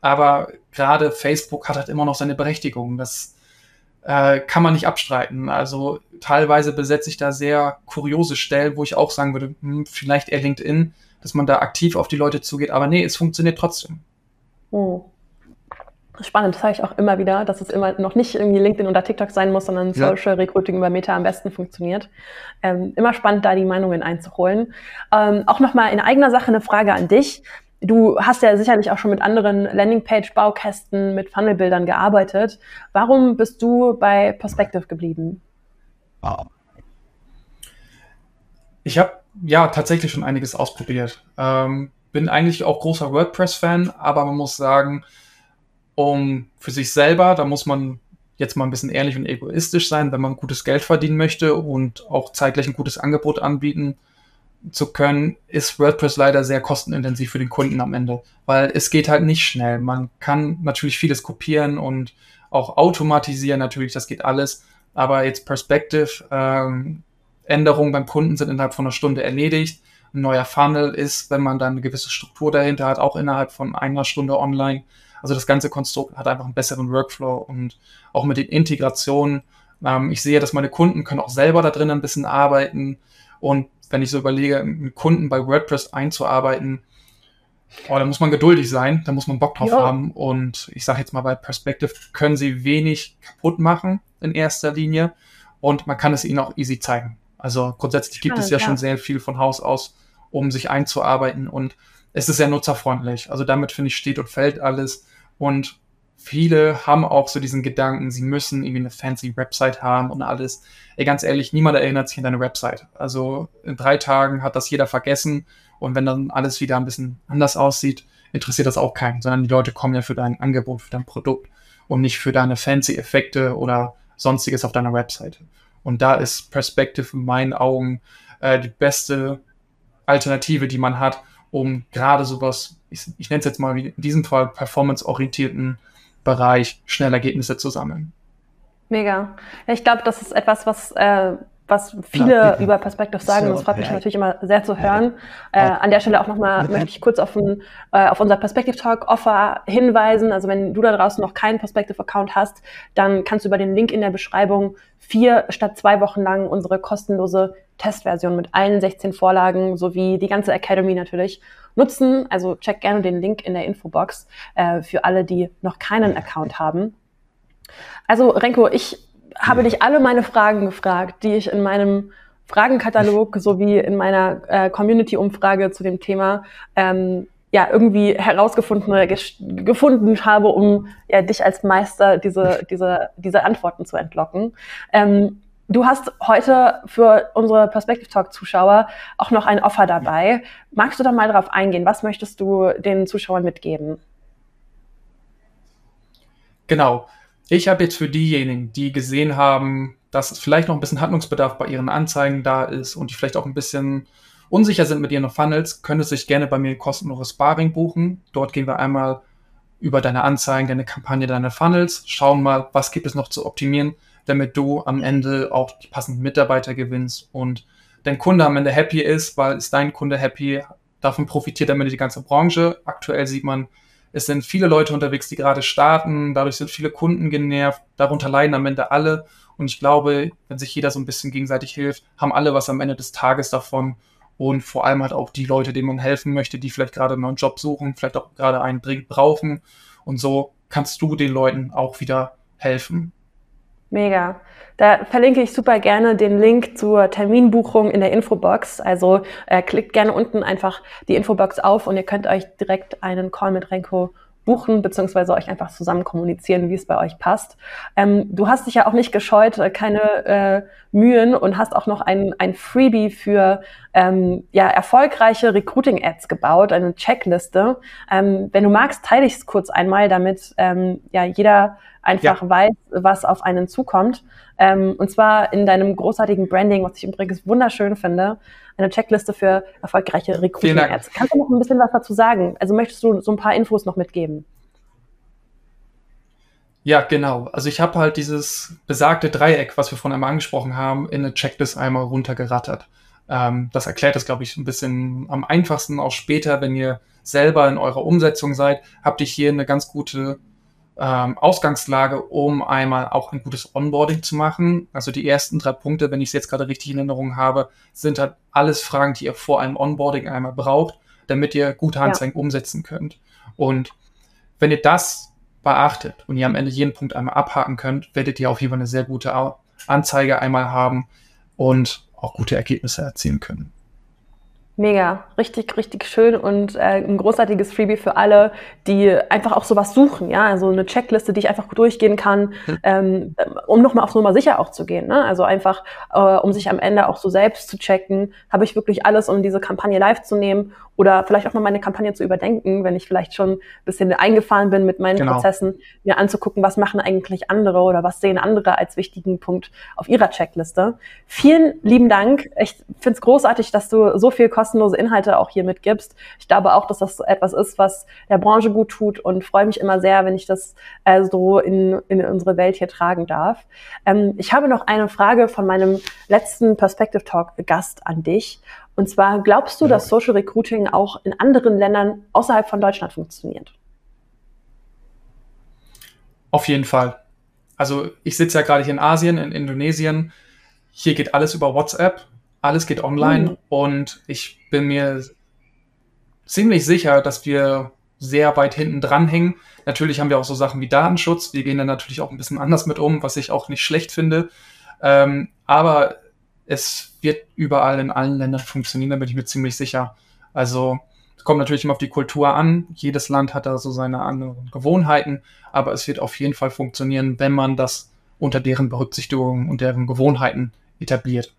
Aber gerade Facebook hat halt immer noch seine Berechtigung. Das äh, kann man nicht abstreiten. Also teilweise besetze ich da sehr kuriose Stellen, wo ich auch sagen würde, hm, vielleicht eher LinkedIn, dass man da aktiv auf die Leute zugeht. Aber nee, es funktioniert trotzdem. Oh. Spannend, das sage ich auch immer wieder, dass es immer noch nicht irgendwie LinkedIn oder TikTok sein muss, sondern ja. Social Recruiting über Meta am besten funktioniert. Ähm, immer spannend, da die Meinungen einzuholen. Ähm, auch nochmal in eigener Sache eine Frage an dich. Du hast ja sicherlich auch schon mit anderen Landingpage-Baukästen, mit Funnelbildern gearbeitet. Warum bist du bei Perspective geblieben? Wow. Ich habe ja tatsächlich schon einiges ausprobiert. Ähm, bin eigentlich auch großer WordPress-Fan, aber man muss sagen, um für sich selber, da muss man jetzt mal ein bisschen ehrlich und egoistisch sein, wenn man gutes Geld verdienen möchte und auch zeitgleich ein gutes Angebot anbieten zu können, ist WordPress leider sehr kostenintensiv für den Kunden am Ende, weil es geht halt nicht schnell. Man kann natürlich vieles kopieren und auch automatisieren, natürlich, das geht alles, aber jetzt Perspective, ähm, Änderungen beim Kunden sind innerhalb von einer Stunde erledigt. Ein neuer Funnel ist, wenn man dann eine gewisse Struktur dahinter hat, auch innerhalb von einer Stunde online. Also das ganze Konstrukt hat einfach einen besseren Workflow und auch mit den Integrationen. Ähm, ich sehe, dass meine Kunden können auch selber da drin ein bisschen arbeiten. Und wenn ich so überlege, einen Kunden bei WordPress einzuarbeiten, oh, da muss man geduldig sein, da muss man Bock drauf ja. haben. Und ich sage jetzt mal, bei Perspective können sie wenig kaputt machen in erster Linie. Und man kann es ihnen auch easy zeigen. Also grundsätzlich gibt es ja, ja, schon sehr viel von Haus aus, um sich einzuarbeiten und es ist sehr nutzerfreundlich. Also damit finde ich steht und fällt alles und viele haben auch so diesen Gedanken, sie müssen irgendwie eine fancy Website haben und alles. Ey, ganz ehrlich, niemand erinnert sich an deine Website. Also in drei Tagen hat das jeder vergessen und wenn dann alles wieder ein bisschen anders aussieht, interessiert das auch keinen, sondern die Leute kommen ja für dein Angebot, für dein Produkt und nicht für deine fancy Effekte oder sonstiges auf deiner Website. Und da ist Perspective in meinen Augen äh, die beste Alternative, die man hat, um gerade sowas, ich, ich nenne es jetzt mal wie in diesem Fall performance-orientierten Bereich schnell Ergebnisse zu sammeln. Mega. Ja, ich glaube, das ist etwas, was äh, was viele ja, über Perspective sagen. So, das freut mich ja. natürlich immer sehr zu hören. Äh, an der Stelle auch nochmal möchte ich kurz auf, ein, äh, auf unser Perspective Talk Offer hinweisen. Also wenn du da draußen noch keinen Perspective Account hast, dann kannst du über den Link in der Beschreibung vier statt zwei Wochen lang unsere kostenlose Testversion mit allen 16 Vorlagen sowie die ganze Academy natürlich nutzen. Also check gerne den Link in der Infobox äh, für alle, die noch keinen Account haben. Also Renko, ich habe dich alle meine Fragen gefragt, die ich in meinem Fragenkatalog sowie in meiner äh, Community-Umfrage zu dem Thema ähm, ja irgendwie herausgefunden oder gefunden habe, um ja dich als Meister diese diese diese Antworten zu entlocken. Ähm, du hast heute für unsere Perspective Talk Zuschauer auch noch ein Offer dabei. Magst du da mal drauf eingehen? Was möchtest du den Zuschauern mitgeben? Genau. Ich habe jetzt für diejenigen, die gesehen haben, dass vielleicht noch ein bisschen Handlungsbedarf bei ihren Anzeigen da ist und die vielleicht auch ein bisschen unsicher sind mit ihren Funnels, könntest du dich gerne bei mir kostenloses Sparring buchen. Dort gehen wir einmal über deine Anzeigen, deine Kampagne, deine Funnels, schauen mal, was gibt es noch zu optimieren, damit du am Ende auch die passenden Mitarbeiter gewinnst und dein Kunde am Ende happy ist, weil ist dein Kunde happy, davon profitiert am Ende die ganze Branche. Aktuell sieht man, es sind viele Leute unterwegs, die gerade starten. Dadurch sind viele Kunden genervt. Darunter leiden am Ende alle. Und ich glaube, wenn sich jeder so ein bisschen gegenseitig hilft, haben alle was am Ende des Tages davon. Und vor allem halt auch die Leute, denen man helfen möchte, die vielleicht gerade einen Job suchen, vielleicht auch gerade einen brauchen. Und so kannst du den Leuten auch wieder helfen. Mega. Da verlinke ich super gerne den Link zur Terminbuchung in der Infobox. Also äh, klickt gerne unten einfach die Infobox auf und ihr könnt euch direkt einen Call mit Renko buchen, beziehungsweise euch einfach zusammen kommunizieren, wie es bei euch passt. Ähm, du hast dich ja auch nicht gescheut, äh, keine äh, Mühen und hast auch noch ein, ein Freebie für ähm, ja, erfolgreiche Recruiting-Ads gebaut, eine Checkliste. Ähm, wenn du magst, teile ich es kurz einmal, damit ähm, ja, jeder einfach ja. weiß, was auf einen zukommt. Ähm, und zwar in deinem großartigen Branding, was ich übrigens wunderschön finde, eine Checkliste für erfolgreiche Recruiting-Ads. Kannst du noch ein bisschen was dazu sagen? Also möchtest du so ein paar Infos noch mitgeben? Ja, genau. Also ich habe halt dieses besagte Dreieck, was wir vorhin einmal angesprochen haben, in eine Checklist einmal runtergerattert. Ähm, das erklärt es, glaube ich, ein bisschen am einfachsten auch später, wenn ihr selber in eurer Umsetzung seid, habt ihr hier eine ganz gute ähm, Ausgangslage, um einmal auch ein gutes Onboarding zu machen. Also die ersten drei Punkte, wenn ich es jetzt gerade richtig in Erinnerung habe, sind halt alles Fragen, die ihr vor einem Onboarding einmal braucht, damit ihr gute Anzeigen ja. umsetzen könnt. Und wenn ihr das beachtet und ihr am Ende jeden Punkt einmal abhaken könnt, werdet ihr auf jeden Fall eine sehr gute Anzeige einmal haben und auch gute Ergebnisse erzielen können. Mega, richtig, richtig schön und äh, ein großartiges Freebie für alle, die einfach auch sowas suchen, ja, also eine Checkliste, die ich einfach durchgehen kann, hm. ähm, um nochmal auf Nummer sicher auch zu gehen, ne? also einfach, äh, um sich am Ende auch so selbst zu checken, habe ich wirklich alles, um diese Kampagne live zu nehmen oder vielleicht auch mal meine Kampagne zu überdenken, wenn ich vielleicht schon ein bisschen eingefahren bin mit meinen genau. Prozessen, mir anzugucken, was machen eigentlich andere oder was sehen andere als wichtigen Punkt auf ihrer Checkliste. Vielen lieben Dank. Ich finde es großartig, dass du so viel kostenlose Inhalte auch hier mitgibst. Ich glaube auch, dass das etwas ist, was der Branche gut tut und freue mich immer sehr, wenn ich das äh, so in, in unsere Welt hier tragen darf. Ähm, ich habe noch eine Frage von meinem letzten Perspective Talk Gast an dich. Und zwar glaubst du, ja. dass Social Recruiting auch in anderen Ländern außerhalb von Deutschland funktioniert? Auf jeden Fall. Also ich sitze ja gerade hier in Asien, in Indonesien. Hier geht alles über WhatsApp, alles geht online mhm. und ich bin mir ziemlich sicher, dass wir sehr weit hinten dran hängen. Natürlich haben wir auch so Sachen wie Datenschutz. Wir gehen dann natürlich auch ein bisschen anders mit um, was ich auch nicht schlecht finde. Ähm, aber es wird überall in allen Ländern funktionieren, da bin ich mir ziemlich sicher. Also es kommt natürlich immer auf die Kultur an. Jedes Land hat da so seine anderen Gewohnheiten, aber es wird auf jeden Fall funktionieren, wenn man das unter deren Berücksichtigung und deren Gewohnheiten etabliert.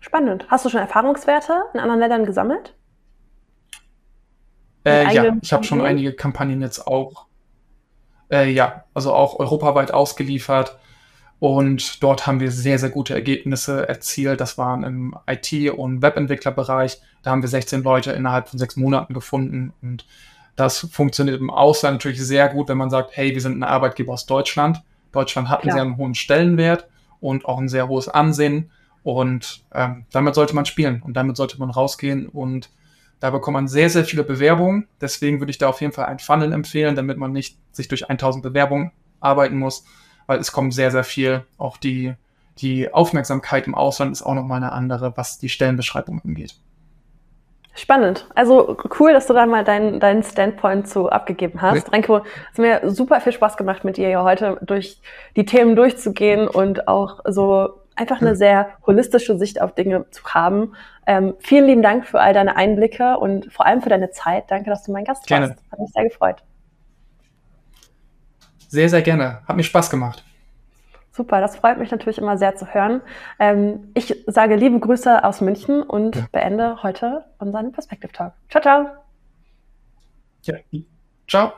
Spannend. Hast du schon Erfahrungswerte in anderen Ländern gesammelt? Äh, ja, ich habe schon einige Kampagnen jetzt auch, äh, ja, also auch europaweit ausgeliefert. Und dort haben wir sehr, sehr gute Ergebnisse erzielt. Das waren im IT- und Webentwicklerbereich. Da haben wir 16 Leute innerhalb von sechs Monaten gefunden. Und das funktioniert im Ausland natürlich sehr gut, wenn man sagt, hey, wir sind ein Arbeitgeber aus Deutschland. Deutschland hat Klar. einen sehr hohen Stellenwert und auch ein sehr hohes Ansehen. Und ähm, damit sollte man spielen und damit sollte man rausgehen. Und da bekommt man sehr, sehr viele Bewerbungen. Deswegen würde ich da auf jeden Fall ein Funnel empfehlen, damit man nicht sich durch 1000 Bewerbungen arbeiten muss weil es kommt sehr, sehr viel. Auch die, die Aufmerksamkeit im Ausland ist auch nochmal eine andere, was die Stellenbeschreibung angeht. Spannend. Also cool, dass du da mal deinen, deinen Standpoint zu abgegeben hast. Ja. Renko, es hat mir super viel Spaß gemacht, mit dir ja heute durch die Themen durchzugehen und auch so einfach eine sehr holistische Sicht auf Dinge zu haben. Ähm, vielen lieben Dank für all deine Einblicke und vor allem für deine Zeit. Danke, dass du mein Gast Gerne. warst. Hat mich sehr gefreut. Sehr, sehr gerne. Hat mir Spaß gemacht. Super, das freut mich natürlich immer sehr zu hören. Ähm, ich sage liebe Grüße aus München und ja. beende heute unseren Perspective Talk. Ciao, ciao. Ja. Ciao.